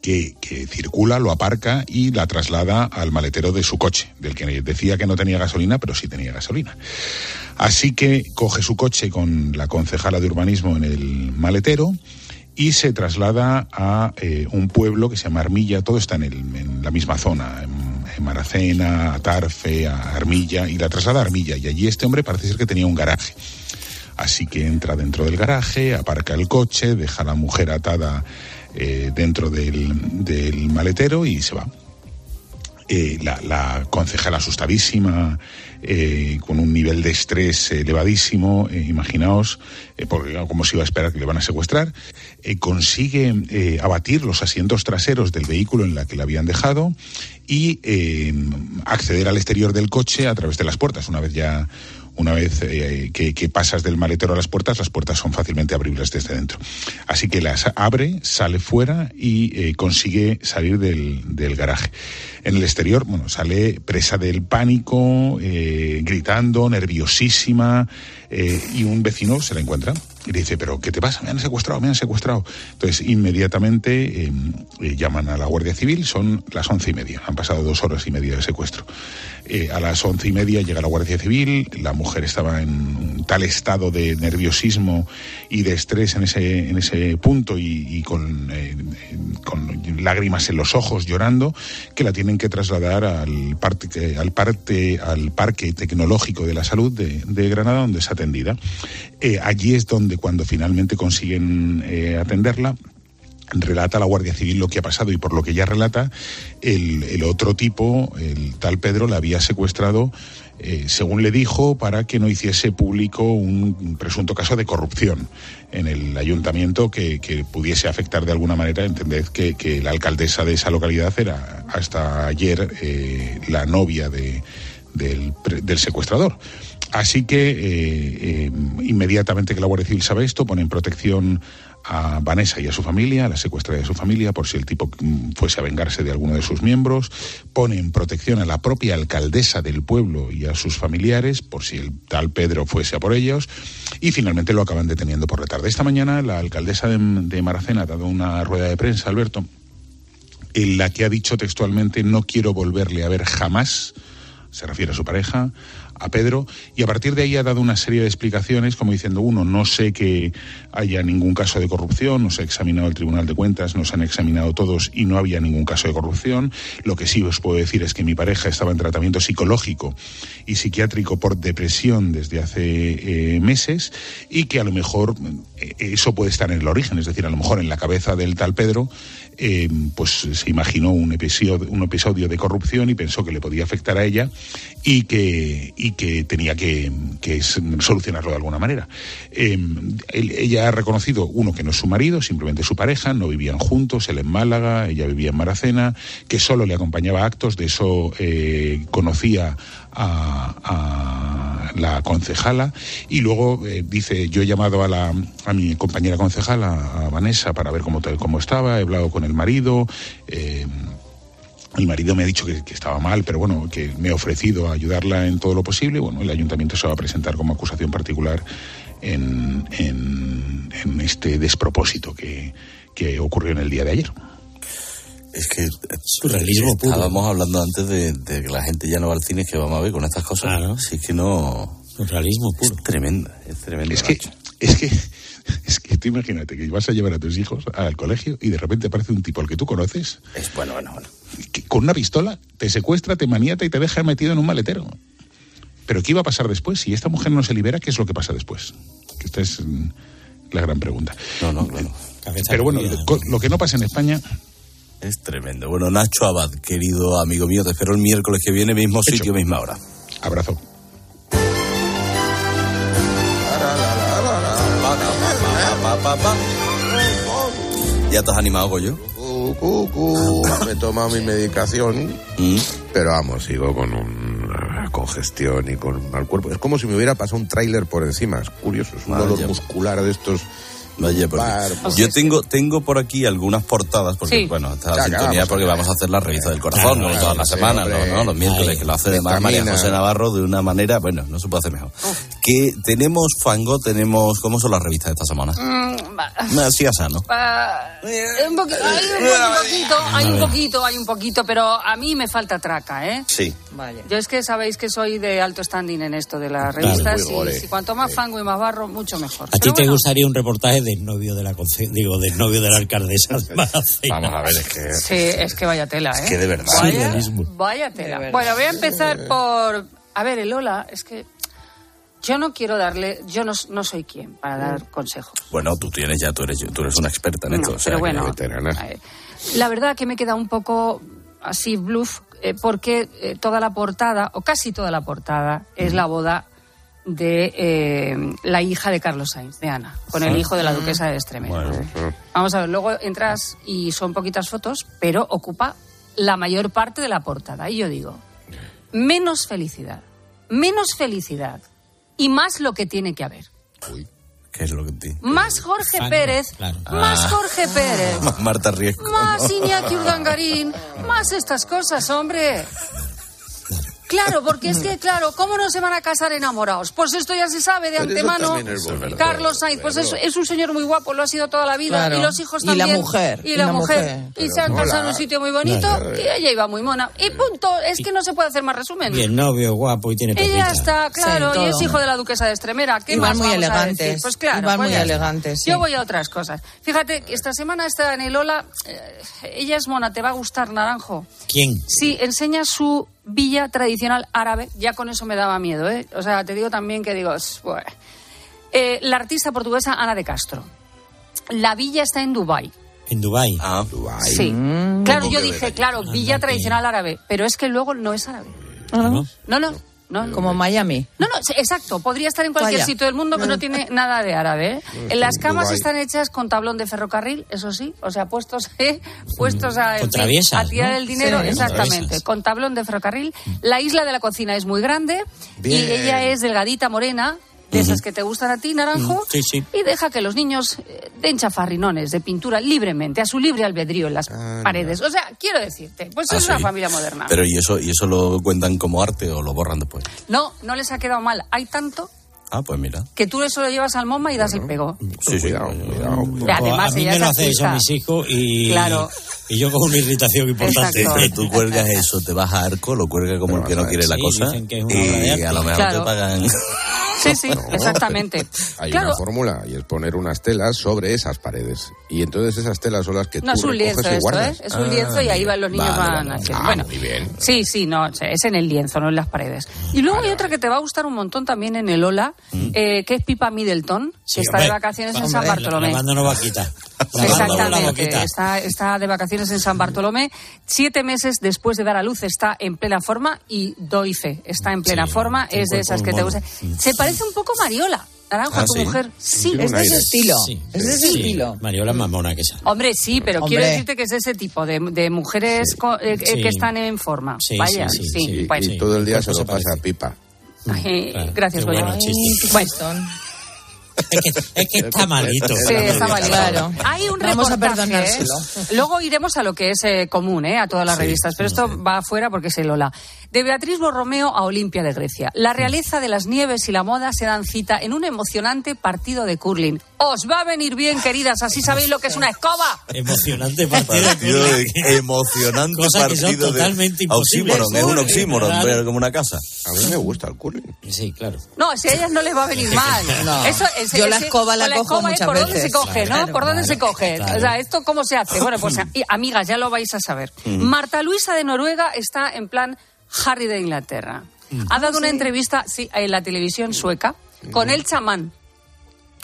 que, circula, lo aparca y la traslada al maletero de su coche, del que decía que no tenía gasolina, pero sí tenía gasolina. Así que coge su coche con la concejala de urbanismo en el maletero y se traslada a eh, un pueblo que se llama Armilla, todo está en, la misma zona, en, Maracena, Atarfe, a Armilla, y la traslada a Armilla. Y allí este hombre parece ser que tenía un garaje. Así que entra dentro del garaje, aparca el coche, deja a la mujer atada eh, dentro del, maletero y se va. Eh, la, concejala asustadísima, eh, con un nivel de estrés elevadísimo, imaginaos, porque, como se iba a esperar que le van a secuestrar, consigue abatir los asientos traseros del vehículo en la que le habían dejado y acceder al exterior del coche a través de las puertas, una vez ya una vez eh, que, pasas del maletero a las puertas, las puertas son fácilmente abribles desde dentro. Así que las abre, sale fuera y eh, consigue salir del, garaje. En el exterior, bueno, sale presa del pánico, eh, gritando, nerviosísima, y un vecino se la encuentra y le dice, pero ¿qué te pasa? Me han secuestrado, me han secuestrado. Entonces, inmediatamente llaman a la Guardia Civil, son las once y media, han pasado dos horas y media de secuestro. a las once y media llega la Guardia Civil, la mujer estaba en tal estado de nerviosismo y de estrés en ese, en ese punto y, con, eh, con, lágrimas en los ojos, llorando, que la tienen que trasladar al, parte, al, parte, al Parque Tecnológico de la Salud de, Granada, donde es atendida. Eh, allí es donde cuando finalmente consiguen eh, atenderla, relata la Guardia Civil lo que ha pasado y por lo que ya relata, el, el otro tipo, el tal Pedro, la había secuestrado eh, según le dijo, para que no hiciese público un presunto caso de corrupción en el ayuntamiento que, pudiese afectar de alguna manera. Entended que, la alcaldesa de esa localidad era hasta ayer eh, la novia de, del, secuestrador. Así que eh, inmediatamente que la Guardia Civil sabe esto, pone en protección a Vanessa y a su familia, la secuestra de su familia, por si el tipo mm, fuese a vengarse de alguno de sus miembros, pone en protección a la propia alcaldesa del pueblo y a sus familiares, por si el tal Pedro fuese a por ellos, y finalmente lo acaban deteniendo por la tarde. Esta mañana la alcaldesa de, de Maracena ha dado una rueda de prensa, Alberto, en la que ha dicho textualmente no quiero volverle a ver jamás, se refiere a su pareja, a Pedro y a partir de ahí ha dado una serie de explicaciones como diciendo, uno, no sé que haya ningún caso de corrupción, no se ha examinado el Tribunal de Cuentas, nos han examinado todos y no había ningún caso de corrupción. Lo que sí os puedo decir es que mi pareja estaba en tratamiento psicológico y psiquiátrico por depresión desde hace eh, meses y que a lo mejor eh, eso puede estar en el origen, es decir, a lo mejor en la cabeza del tal Pedro eh, pues se imaginó un episodio, un episodio de corrupción y pensó que le podía afectar a ella y que, y que tenía que, solucionarlo de alguna manera. Eh, ella ha reconocido, uno, que no es su marido, simplemente su pareja, no vivían juntos, él en Málaga, ella vivía en Maracena, que solo le acompañaba actos, de eso eh, conocía a, la concejala y luego eh, dice yo he llamado a, la, a mi compañera concejala a Vanessa para ver cómo, cómo estaba he hablado con el marido eh, El marido me ha dicho que, estaba mal, pero bueno, que me he ofrecido a ayudarla en todo lo posible. Bueno, el ayuntamiento se va a presentar como acusación particular en, en- en este despropósito que, que ocurrió en el día de ayer. Es que Surrealismo puro. estábamos hablando antes de, de que la gente ya no va al cine, que vamos a ver con estas cosas. Si es que no. Surrealismo puro. Es tremenda, es tremenda. Es que, es que, es que tú imagínate que vas a llevar a tus hijos al colegio y de repente aparece un tipo al que tú conoces. Es bueno, bueno, bueno. que con una pistola te secuestra, te maniata y te deja metido en un maletero. Pero ¿qué iba a pasar después? Si esta mujer no se libera, ¿qué es lo que pasa después? Que esta es mm, la gran pregunta. No, no, claro. Pero bueno, lo que no pasa en España Es tremendo. Bueno, Nacho Abad, querido amigo mío, te espero el miércoles que viene, mismo sitio, misma hora. Abrazo. ¿Ya te has animado, Goyo? Cu. Me he tomado mi medicación, pero vamos, sigo con una congestión y con un mal cuerpo. Es como si me hubiera pasado un tráiler por encima. Es curioso, es un dolor muscular de estos. Vaya, Bar- yo tengo tengo por aquí algunas portadas, porque Sí. bueno, está la sintonía vamos a porque vamos a hacer la revista del corazón, Claro, ¿no? claro, todas las sí, semanas. ¿no? ¿no? Los miércoles, que lo hace además María. José Navarro de una manera, bueno, no se puede hacer mejor. Que tenemos fango, tenemos, ¿cómo son las revistas de esta semana? Mm, Así así, ¿no? va- un poqui- hay un poquito, hay un poquito, hay un poquito, pero a mí me falta traca, ¿eh? Sí. Vaya. Yo es que sabéis que soy de alto standing en esto de las revistas y cuanto más fango y más barro, mucho mejor. ¿A ti te gustaría un reportaje del novio de la digo, de la alcaldesa de Maracena? Vamos a ver, es que... Sí, es que vaya tela, ¿eh? que de verdad. Vaya, vaya tela. Verdad. Bueno, voy a empezar por... A ver, el Lola, es que yo no quiero darle... Yo no, no soy quien para dar consejos. Bueno, tú tienes ya, tú eres, tú eres una experta en esto. No, o sea, pero bueno, La verdad que me queda un poco así bluff eh, porque eh, toda la portada, o casi toda la portada, es la boda de eh, la hija de Carlos Sainz, de Ana, con el Ah. hijo de la duquesa de Extremadura. Vamos a ver, luego entras y son poquitas fotos, pero ocupa la mayor parte de la portada. Y yo digo, menos felicidad, menos felicidad y más lo que tiene que haber. ¿Qué es lo que te... Más Jorge Pérez, claro. más Ah. Jorge Pérez. Más Marta Riesco. Más ¿no? Iñaki Urdangarín, más estas cosas, hombre. Claro, porque es que, claro, ¿cómo no se van a casar enamorados? Pues esto ya se sabe de Pero antemano. también es verdad. Carlos Sainz, pues es, es un señor muy guapo, lo ha sido toda la vida. Claro. Y los hijos Y la también. mujer, Y la, mujer. Y se han mola. casado en un sitio muy bonito y ella iba muy mona. Y punto, es que no se puede hacer más resumen. Y el novio guapo y tiene Y pepita. ya está, claro, Sí, y es hijo de la duquesa de Extremera. ¿Qué Y van más muy vamos a elegantes, decir? Pues claro, y van pues muy elegantes, sí. Yo voy a otras cosas. Fíjate, que esta semana está en el Ola, eh, ella es mona, te va a gustar, Naranjo. ¿Quién? Sí, enseña su villa tradicional árabe. Ya con eso me daba miedo, ¿eh? O sea, te digo también que digo, bueno. Eh, la artista portuguesa Ana de Castro. La villa está en Dubái. En Dubái. Ah, Sí. claro, Poco yo dije, claro, villa tradicional árabe. Pero es que luego no es árabe. ¿No? No, no. No, no. Como Miami. No, no, exacto. Podría estar en cualquier Vaya. sitio del mundo, pero no tiene nada de árabe. ¿eh? En las camas están hechas con tablón de ferrocarril, eso sí. O sea, puestos, ¿eh? puestos a, tirar ¿no? el dinero. Sí. Exactamente. Con tablón de ferrocarril. La isla de la cocina es muy grande. Bien. Y ella es delgadita, morena. De esas que te gustan a ti, naranjo. Sí, sí. Y deja que los niños eh, den chafarrinones de pintura libremente, a su libre albedrío en las paredes. O sea, quiero decirte, pues Ah, es una sí. familia moderna. Pero ¿y eso, ¿y eso lo cuentan como arte o lo borran después? No, no les ha quedado mal. Hay tanto Ah, pues mira. que tú eso lo llevas al MoMA y das el pego. Sí, sí. Cuidado, Y además a mí ella me lo hace eso a mis hijos y, Claro. y yo con una irritación importante. Exacto. Pero tú cuelgas eso, te vas a arco, lo cuelgas como el que no quiere la cosa que una y a lo mejor Claro. te pagan. Sí, sí, exactamente. Hay Claro. una fórmula y es poner unas telas sobre esas paredes. Y entonces esas telas son las que No, tú es un lienzo esto, guardas. ¿eh? Es un lienzo y ahí van los niños Vale, van vale. haciendo. Ah, bueno, muy bien. sí, sí, no, es en el lienzo, no en las paredes. Y luego hay otra que te va a gustar un montón también en el Ola, eh, que es Pipa Middleton, Sí, que está hombre. de vacaciones en San La, Bartolomé. la banda no va a quitar. Exactamente, está, está de vacaciones en San Bartolomé. Siete meses después de dar a luz está en plena forma y doy fe, está en plena Sí, forma, es de esas que te mono. gustan. Se parece un poco a Mariola, Naranjo, Ah, a tu ¿sí? mujer. Sí, es de ese estilo. Sí, Es de ese sí. estilo. Mariola es más mona que esa. Hombre, sí, pero Hombre. quiero decirte que es ese tipo de, de mujeres co- eh, eh, Sí. que están en forma. Sí, Vaya, sí, sí, sí, sí. bueno. Y todo el día Cuerpo se lo se pasa a pipa. Ay, Claro, Gracias, Goyo. Bueno. Es que, es que está malito. Sí, está malito. Claro. Hay un Vamos a reportaje, perdonárselo. ¿eh? Luego iremos a lo que es eh, común, ¿eh? a todas las revistas, pero esto va afuera porque es el Lola. De Beatriz Borromeo a Olimpia de Grecia. La realeza de las nieves y la moda se dan cita en un emocionante partido de curling. Os va a venir bien, queridas, así sabéis lo que es una escoba. Emocionante partido. Partido de- emocionante Cosas que son partido de oxímoron, es un oxímoron, pero como una casa. A mí me gusta el curling. Sí, claro. No, si a ellas no les va a venir mal. No. Eso, ese- Yo la ese- escoba la cojo escoba es muchas por dónde se veces. coge, ¿no? Claro, por dónde se coge. claro. O sea, ¿esto cómo se hace? Bueno, pues y, amigas, ya lo vais a saber. Mm. Marta Luisa de Noruega está en plan Harry de Inglaterra. Mm. Ha dado una entrevista sí, en la televisión sueca con el chamán.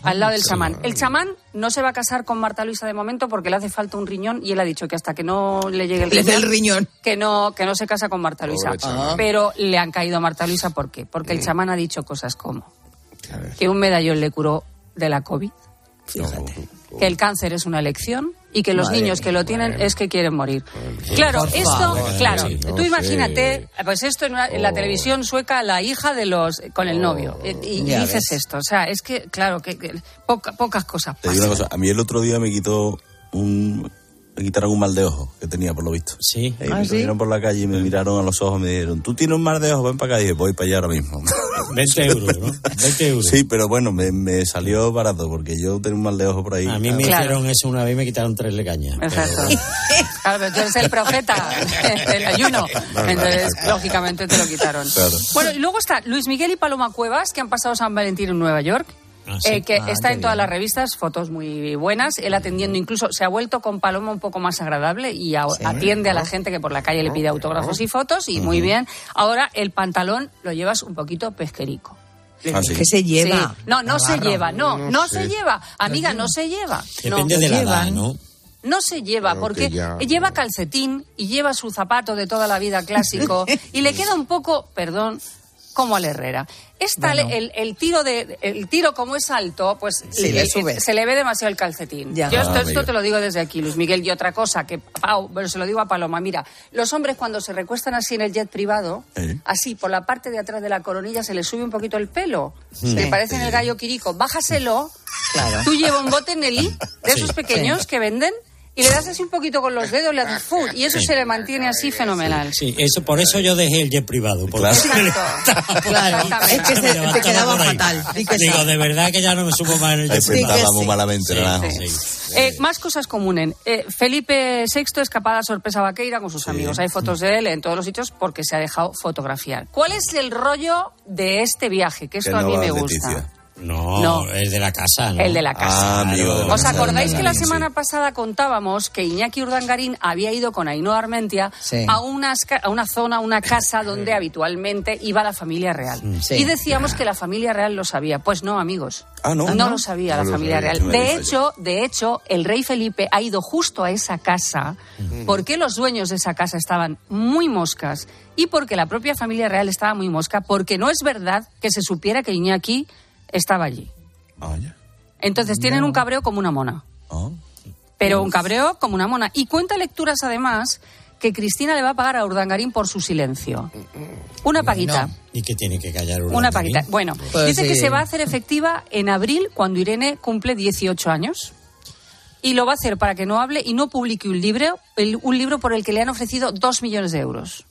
Al lado del chamán. El chamán no se va a casar con Marta Luisa de momento porque le hace falta un riñón y él ha dicho que hasta que no le llegue el Le riñón, el riñón. Que, no, que no se casa con Marta Luisa. Chamán. Pero le han caído a Marta Luisa ¿por qué? Porque Mm. el chamán ha dicho cosas como que un medallón le curó de la COVID, que el cáncer es una elección y que los Madre niños que lo tienen es que quieren morir. Claro, esto, claro, Sí, no tú sé. imagínate, pues esto en, una- en la televisión sueca, la hija de los, con el novio, y, y dices ves. esto, o sea, es que, claro, que, que poca- pocas cosas Te digo una pasan. cosa, a mí el otro día me quitó un... Me quitaron un mal de ojo que tenía, por lo visto. Sí. Eh, ¿Ah, me sí? cogieron por la calle y me miraron a los ojos y me dijeron, tú tienes un mal de ojos, ven para acá. Y dije, voy para allá ahora mismo. 20 euros, ¿no? 20 euros. Sí, pero bueno, me, me salió barato porque yo tenía un mal de ojo por ahí. A mí me Claro. hicieron eso una vez y me quitaron tres legañas. pero- Exacto. Claro, pero tú eres el profeta del ayuno. Entonces, lógicamente te lo quitaron. Claro. Bueno, y luego está Luis Miguel y Paloma Cuevas, que han pasado San Valentín en Nueva York. Ah, sí. eh, que Ah, está en todas bien. las revistas, fotos muy buenas, él atendiendo incluso, se ha vuelto con Paloma un poco más agradable y a- atiende a la gente que por la calle le pide autógrafos y fotos y muy bien. Ahora el pantalón lo llevas un poquito pesquerico. Ah, sí. ¿Qué se lleva? Sí. No, no se lleva, no, No no se lleva. Amiga, no se lleva. No. Depende de la edad. ¿no? No se lleva Creo porque que ya- lleva calcetín y lleva su zapato de toda la vida clásico y le queda un poco, perdón, como al Herrera. Esta, Bueno. el, el tiro de el tiro como es alto, pues Sí, le sube. se le ve demasiado el calcetín. Ya. Yo esto, Ah, esto amigo. te lo digo desde aquí, Luis Miguel. Y otra cosa que Pau, pero se lo digo a Paloma, mira, los hombres cuando se recuestan así en el jet privado, ¿Eh? así por la parte de atrás de la coronilla se le sube un poquito el pelo. Sí. Le parece en el gallo quirico. Bájaselo. Claro. Tú llevas un bote Nelly de esos Sí. pequeños que venden y le das así un poquito con los dedos, le haces ¡fu! y eso se le mantiene así fenomenal. Sí, eso, por eso yo dejé el jet privado. Porque Exacto. Claro, es que se- te quedaba fatal. Digo, sí. de verdad que ya no me supo más en el jet Sí, privado. muy sí. malamente, Sí, sí. Eh, más cosas comunes. Eh, Felipe VI escapada sorpresa vaqueira con sus Sí. amigos. Hay fotos de él en todos los sitios porque se ha dejado fotografiar. ¿Cuál es el rollo de este viaje? Que esto Que a no mí va me Leticia. No, No. el de la casa, ¿no? El de la casa. Ah, amigo. de la ¿Os casa. acordáis que la Sí. semana pasada contábamos que Iñaki Urdangarín había ido con Ainhoa Armentia Sí. a, unas ca- a una zona, a una casa donde habitualmente iba la familia real? Sí. Y decíamos que la familia real lo sabía. Pues no, amigos. Ah, ¿no? No lo sabía No la lo familia sabía. real. De hecho, de hecho, el rey Felipe ha ido justo a esa casa porque los dueños de esa casa estaban muy moscas y porque la propia familia real estaba muy mosca, porque no es verdad que se supiera que Iñaki estaba allí. Ah, ya. Entonces tienen un cabreo como una mona. Ah. Pero un cabreo como una mona. Y cuenta lecturas además que Cristina le va a pagar a Urdangarín por su silencio. Una paguita. ¿Y que tiene que callar Una paguita. Bueno, Pues dice que se va a hacer efectiva en abril cuando Irene cumple 18 años. Y lo va a hacer para que no hable y no publique un libro, el- un libro por el que le han ofrecido dos millones de euros.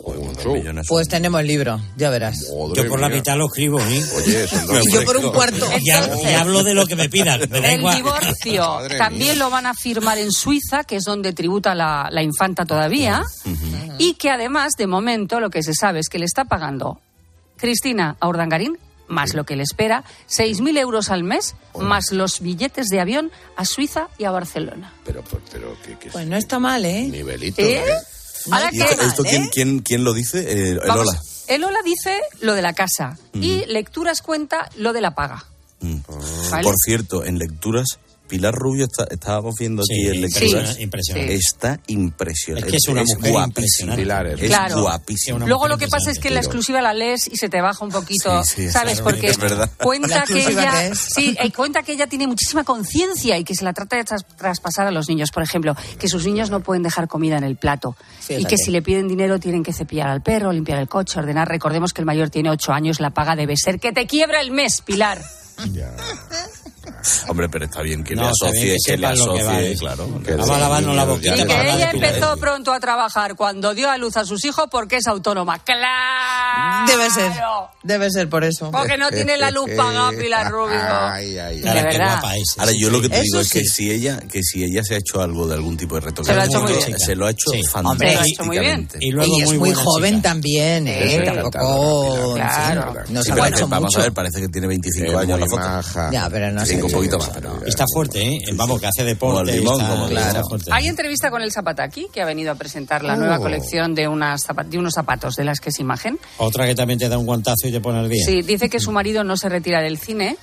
Millones. Pues tenemos el libro, ya verás. Madre Yo por la mitad lo escribo, ¿eh? Oye, son dos Y yo por un cuarto. Y, hab- y hablo de lo que me pidan. Me El igual. divorcio Madre también mía. lo van a firmar en Suiza, que es donde tributa la, la infanta todavía, y que además, de momento, lo que se sabe es que le está pagando Cristina a Urdangarín, más lo que le espera, 6.000 euros al mes, más los billetes de avión a Suiza y a Barcelona. Pero, pero, pero ¿qué, qué es? Pues no está mal, ¿eh? Nivelito, ¿Eh? ¿eh? Ahora ¿Y que esto, esto ¿eh? quién, quién, quién lo dice? Eh, el Vamos, Ola. el Ola dice lo de la casa y Lecturas cuenta lo de la paga. Mm. ¿vale? Por cierto, en lecturas, Pilar Rubio está, estábamos viendo aquí Sí, en lecturas. Sí. impresionante. Está impresionante. Es que es una mujer guapísima. Pilar es- Es Claro. guapísima. Luego lo que pasa es que la exclusiva la lees y se te baja un poquito, Sí, sí, ¿sabes? claro, Porque es verdad. La cuenta que ella, sí, cuenta que ella tiene muchísima conciencia y que se la trata de tras- traspasar a los niños, por ejemplo, que sus niños no pueden dejar comida en el plato y que si le piden dinero tienen que cepillar al perro, limpiar el coche, ordenar. Recordemos que el mayor tiene ocho años, la paga debe ser que te quiebra el mes, Pilar. Hombre, pero está bien que No, le asocie, que que, le lo que asocie, vale. claro. Vamos a lavarnos la boquita Y que ella empezó pronto a trabajar cuando dio a luz a sus hijos porque es autónoma. ¡Claro! Debe ser. Debe ser por eso. Porque no tiene la luz pagada Pilar Rubio. Ay, ay, De verdad. Ahora yo lo que te digo es que sí. si ella que si ella se ha hecho algo de algún tipo de retoque, Se lo ha hecho muy se bien. se lo ha hecho Sí. Hombre, Se lo ha hecho muy bien. fantásticamente. Y luego y es muy muy, joven chica. también, ¿eh? Tampoco. Claro. no se ha hecho vamos mucho. a ver, parece que tiene 25 Es años la foto. Ya, pero no sé. Sí, un poquito más, pero Está fuerte, ¿eh? Vamos, que hace deporte. Limón, está- como. Hay entrevista con el Zapataki, que ha venido a presentar la Oh. nueva colección de, unas de unos zapatos de las que es imagen. Otra que también te da un guantazo y te pone al día. Sí, dice que su marido no se retira del cine,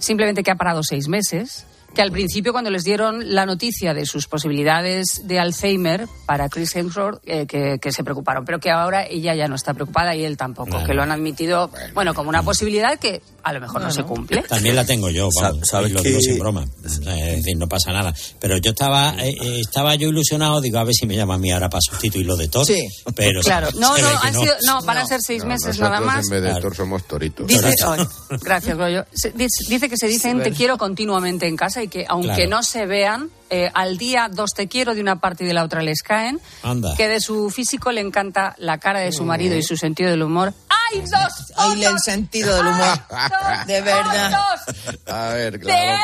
simplemente que ha parado seis meses. Que al principio, cuando les dieron la noticia de sus posibilidades de Alzheimer para Chris Hemsworth, eh, que, que se preocuparon, pero que ahora ella ya no está preocupada y él tampoco, que lo han admitido, bueno, como una posibilidad que a lo mejor no, se cumple. También la tengo yo, vamos, ¿sabes lo que- digo sin broma. Es decir, no pasa nada. Pero yo estaba eh, eh, estaba yo ilusionado, digo, a ver si me llaman a mí ahora para sustituirlo de todo. Sí. Pero Claro, no, no, han sido- no, van a ser seis No, meses nada más. en vez de Claro. Thor somos toritos. Dice, ay, gracias, Goyo. Dice, dice que se dicen te quiero continuamente en casa y que aunque Claro. no se vean, eh, al día dos te quiero de una parte y de la otra les caen. Anda. Que de su físico le encanta la cara de su marido y su sentido del humor. ¡Hay dos Ay, el fotos! sentido del humor. ¡Hay dos De verdad. fotos A ver, De él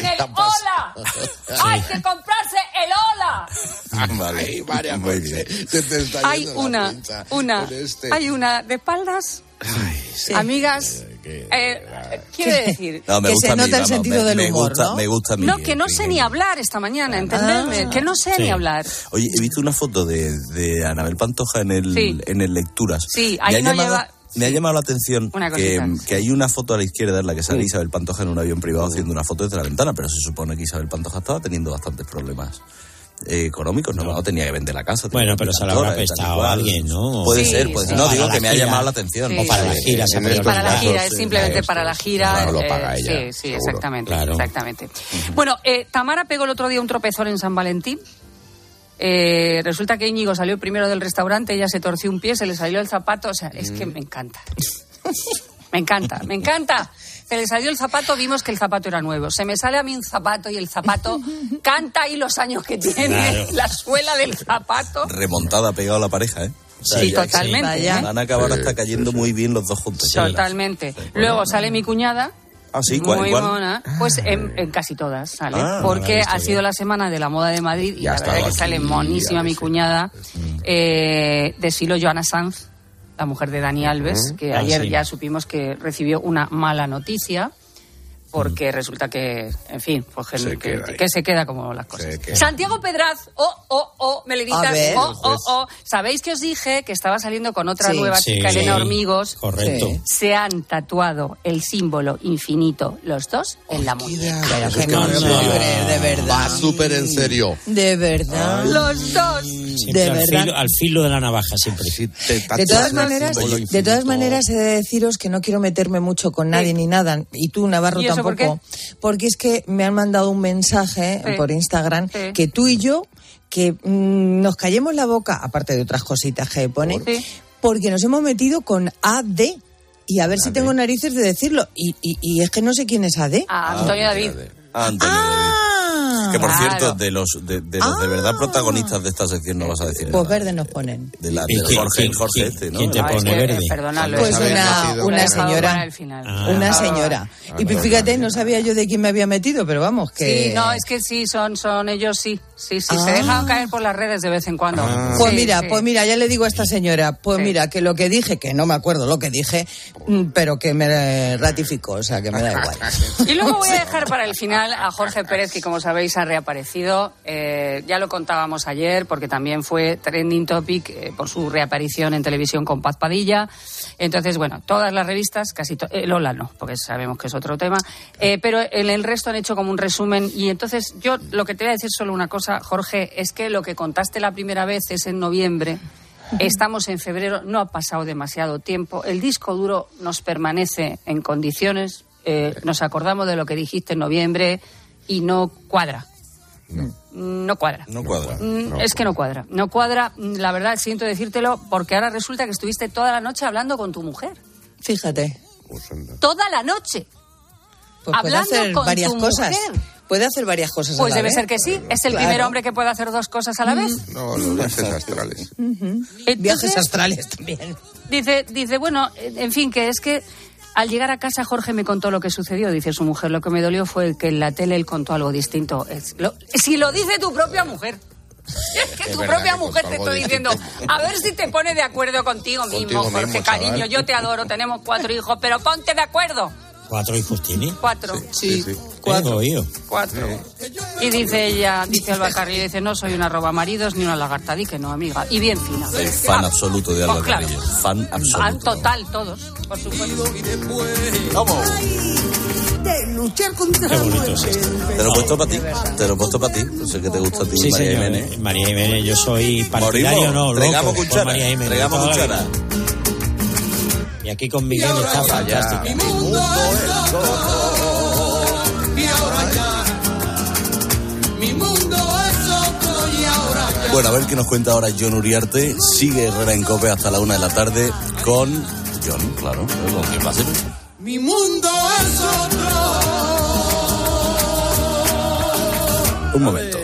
en el Ola. ¡Hay que comprarse el Ola! Vale, te está Hay la una, una, este. hay una de espaldas. Amigas, eh, quiere decir No, me Que se mí, nota el sentido me, del me humor, gusta, ¿no? Me gusta a mí. No, que no sé ni hablar esta mañana, ¿entendedme? Ah. que no sé Sí. ni hablar. Oye, he visto una foto de, de Anabel Pantoja en el, Sí. en el Lecturas. Sí, me ahí no llamado, lleva- me ha llamado la atención que, hay una foto a la izquierda en la que sale Isabel Pantoja en un avión privado haciendo una foto desde la ventana, pero se supone que Isabel Pantoja estaba teniendo bastantes problemas eh, económicos, no, no tenía que vender la casa. Bueno, pero se la habrá prestado a alguien, ¿no? Puede Sí, ser, pues sí. no, Para digo que me ha llamado la atención. Sí, O para la sí. gira, se estos Para la gira, es simplemente sí, para la gira. Claro, lo eh, paga ella, Sí, sí, seguro. exactamente. Claro. exactamente. Bueno, eh, Tamara pegó el otro día un tropezón en San Valentín. Eh, resulta que Íñigo salió primero del restaurante, ella se torció un pie, se le salió el zapato. O sea, es que me encanta. Me encanta, me encanta. Se le salió el zapato, vimos que el zapato era nuevo. Se me sale a mí un zapato y el zapato canta ahí los años que tiene, Claro. la suela del zapato. Remontada pegado a la pareja, ¿eh? Sí, ya- totalmente. ¿eh? Van a acabar hasta cayendo muy bien los dos juntos. Totalmente. Luego sale mi cuñada. Ah, sí, ¿cuál? Muy cuál? mona. Pues en, en casi todas sale. Ah, porque ha bien. sido la semana de la moda de Madrid y Ya la verdad que sale monísima mi cuñada. Eh, desfiló Joana Sanz, la mujer de Dani Alves, que Ah, ayer sí. ya supimos que recibió una mala noticia. Porque resulta que, en fin, pues que, Se que- se queda como las cosas. Santiago Pedraz, oh, oh, oh, Melenitas, oh, oh, oh. ¿Sabéis que os dije que estaba saliendo con otra Sí. nueva Sí, chica, Elena Hormigos? Correcto. Sí. se han tatuado el símbolo infinito, los dos, en la muñeca. Pero Es que que no en lo serio. puedo creer, de verdad. Va súper en serio. De verdad. Los dos. Siempre De al, verdad. filo, al filo de la navaja, siempre. Si te De todas maneras, de todas maneras he de deciros que no quiero meterme mucho con nadie Sí. ni nada, y tú Navarro ¿Y eso por porque es que me han mandado un mensaje Sí. por Instagram Sí. que tú y yo que mm, nos callemos la boca, aparte de otras cositas que pone, Sí. porque nos hemos metido con AD. Y a ver si tengo narices de decirlo. Y, y, y es que no sé quién es AD. A Antonio David. Ah, Antonio David. Ah, Que por Claro. cierto, de los de, de los de verdad protagonistas de esta sección no vas a decir pues nada. verde nos ponen. De la, ¿Y de quién- Jorge, quién- Jorge quién- este, ¿no? quién te Ah, es pone que, verde? perdonadlo. Pues una, una señora. Ah. Una Ah, señora. Ah, Y fíjate, no, sabía yo de quién me había metido, pero vamos, que... Sí, no, es que sí, son, son ellos, sí. Sí, sí, Ah. se dejan caer por las redes de vez en cuando. Pues Sí, mira, sí. pues mira, ya le digo a esta señora, pues Sí. mira, que lo que dije, que no me acuerdo lo que dije, mm, pero que me ratificó, o sea, que me da igual. Y luego voy a dejar para el final a Jorge Pérez, que como sabéis reaparecido. Eh, ya lo contábamos ayer, porque también fue trending topic eh, por su reaparición en televisión con Paz Padilla. Entonces, bueno, todas las revistas, casi to- eh, Lola no, porque sabemos que es otro tema, eh, pero en el resto han hecho como un resumen. Y entonces, yo lo que te voy a decir solo una cosa, Jorge, es que lo que contaste la primera vez es en noviembre. Estamos en febrero, no ha pasado demasiado tiempo. El disco duro nos permanece en condiciones. eh, nos acordamos de lo que dijiste en noviembre y no cuadra. No cuadra. No cuadra. Mm, es que no cuadra. No cuadra, mm, la verdad, siento decírtelo, porque ahora resulta que estuviste toda la noche hablando con tu mujer. Fíjate. Pues. Toda la noche. Pues puede hablando hacer con varias tu cosas. mujer. Puede hacer varias cosas Pues a la debe vez. ser que sí. Es el Claro. primer hombre que puede hacer dos cosas a la vez. No, los viajes astrales. Viajes astrales también. Dice, dice, bueno, en fin, que es que al llegar a casa Jorge me contó lo que sucedió. Dice su mujer, lo que me dolió fue que en la tele él contó algo distinto. Es- lo- si lo dice tu propia mujer. Es que Es tu propia que mujer te estoy diciendo, a ver si te pone de acuerdo contigo mismo, Jorge, mismo, cariño. Yo te adoro, tenemos cuatro hijos, pero ponte de acuerdo. ¿Cuatro hijos tiene? Cuatro. Sí, sí. Cuatro. Oído. Cuatro. Y dice ella, dice Alba Carrillo, dice, no soy una roba maridos ni una lagarta, di que no, amiga. Y bien fina. Soy fan absoluto de Alba Pues claro. Carrillo. Fan Fan absoluto. total, todos, por supuesto. De luchar contra Qué la bonito es esto. Te lo he puesto para ti. Te lo he puesto para ti. No sé que te gusta a ti, Sí, María señor. Jiménez. María Jiménez, yo soy partidario, Morimos. no, loco, Tregamos por cuchara. María Jiménez. La cuchara. Y aquí con Miguel está fantástico. Bueno, a ver qué nos cuenta ahora John Uriarte. Sigue Herrera en Cope hasta la una de la tarde con John, claro. ¿Con quién va a ser? Mi mundo es Un momento.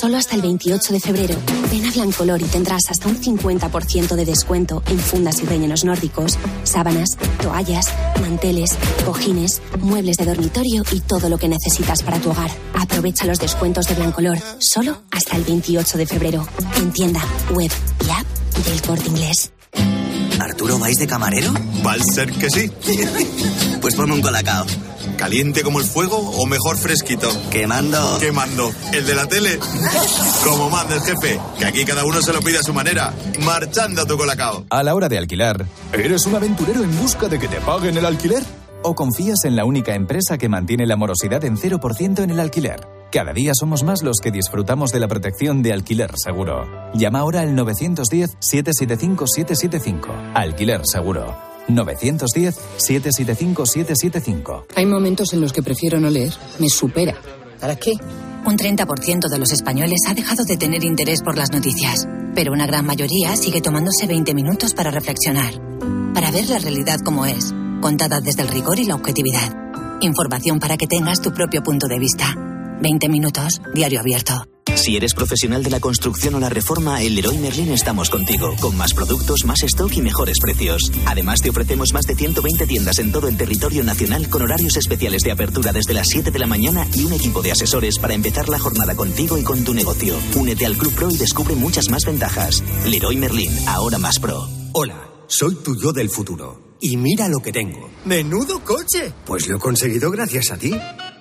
Solo hasta el 28 de febrero, ven a Blancolor y tendrás hasta un 50% de descuento en fundas y rellenos nórdicos, sábanas, toallas, manteles, cojines, muebles de dormitorio y todo lo que necesitas para tu hogar. Aprovecha los descuentos de Blancolor, solo hasta el 28 de febrero. En tienda, web y app del corte inglés. ¿Arturo vais de camarero? Va a ser que sí. pues ponme un colacao. ¿Caliente como el fuego o mejor fresquito? Quemando. Quemando. ¿El de la tele? como manda el jefe, que aquí cada uno se lo pide a su manera. Marchando tu colacao. A la hora de alquilar, ¿eres un aventurero en busca de que te paguen el alquiler? ¿O confías en la única empresa que mantiene la morosidad en 0% en el alquiler? Cada día somos más los que disfrutamos de la protección de alquiler seguro. Llama ahora al 910-775-775. Alquiler seguro. 910-775-775. Hay momentos en los que prefiero no leer. Me supera. ¿Para qué? Un 30% de los españoles ha dejado de tener interés por las noticias, pero una gran mayoría sigue tomándose 20 minutos para reflexionar, para ver la realidad como es, contada desde el rigor y la objetividad. Información para que tengas tu propio punto de vista. 20 minutos, diario abierto. Si eres profesional de la construcción o la reforma, en Leroy Merlin estamos contigo, con más productos, más stock y mejores precios. Además, te ofrecemos más de 120 tiendas en todo el territorio nacional con horarios especiales de apertura desde las 7 de la mañana y un equipo de asesores para empezar la jornada contigo y con tu negocio. Únete al Club Pro y descubre muchas más ventajas. Leroy Merlin, ahora más pro. Hola, soy tu yo del futuro. Y mira lo que tengo. ¡Menudo coche! Pues lo he conseguido gracias a ti.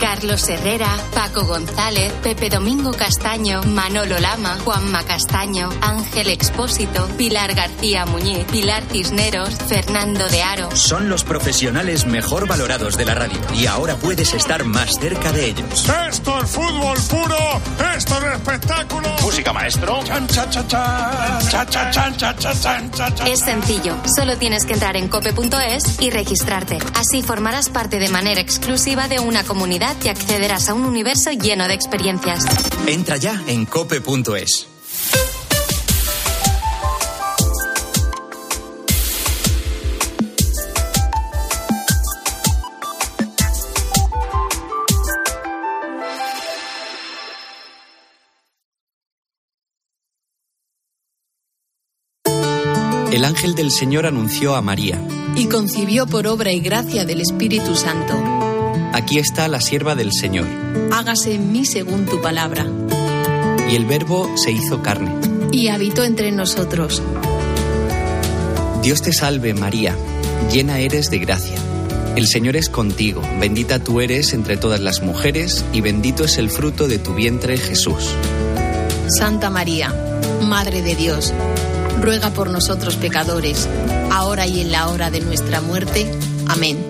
Carlos Herrera, Paco González, Pepe Domingo Castaño, Manolo Lama, Juanma Castaño, Ángel Expósito, Pilar García Muñiz, Pilar Cisneros, Fernando de Aro. Son los profesionales mejor valorados de la radio y ahora puedes estar más cerca de ellos. Esto es fútbol puro, esto es espectáculo. Música maestro. Chan, cha, cha, chan, cha, cha, chan, cha, cha, chan, cha, cha, Es sencillo, solo tienes que entrar en cope.es y registrarte. Así formarás parte de manera exclusiva de una comunidad y accederás a un universo lleno de experiencias. Entra ya en cope.es. El ángel del Señor anunció a María, y concibió por obra y gracia del Espíritu Santo. Aquí está la sierva del Señor. Hágase en mí según tu palabra. Y el verbo se hizo carne. Y habitó entre nosotros. Dios te salve María, llena eres de gracia. El Señor es contigo, bendita tú eres entre todas las mujeres y bendito es el fruto de tu vientre Jesús. Santa María, Madre de Dios, ruega por nosotros pecadores, ahora y en la hora de nuestra muerte. Amén.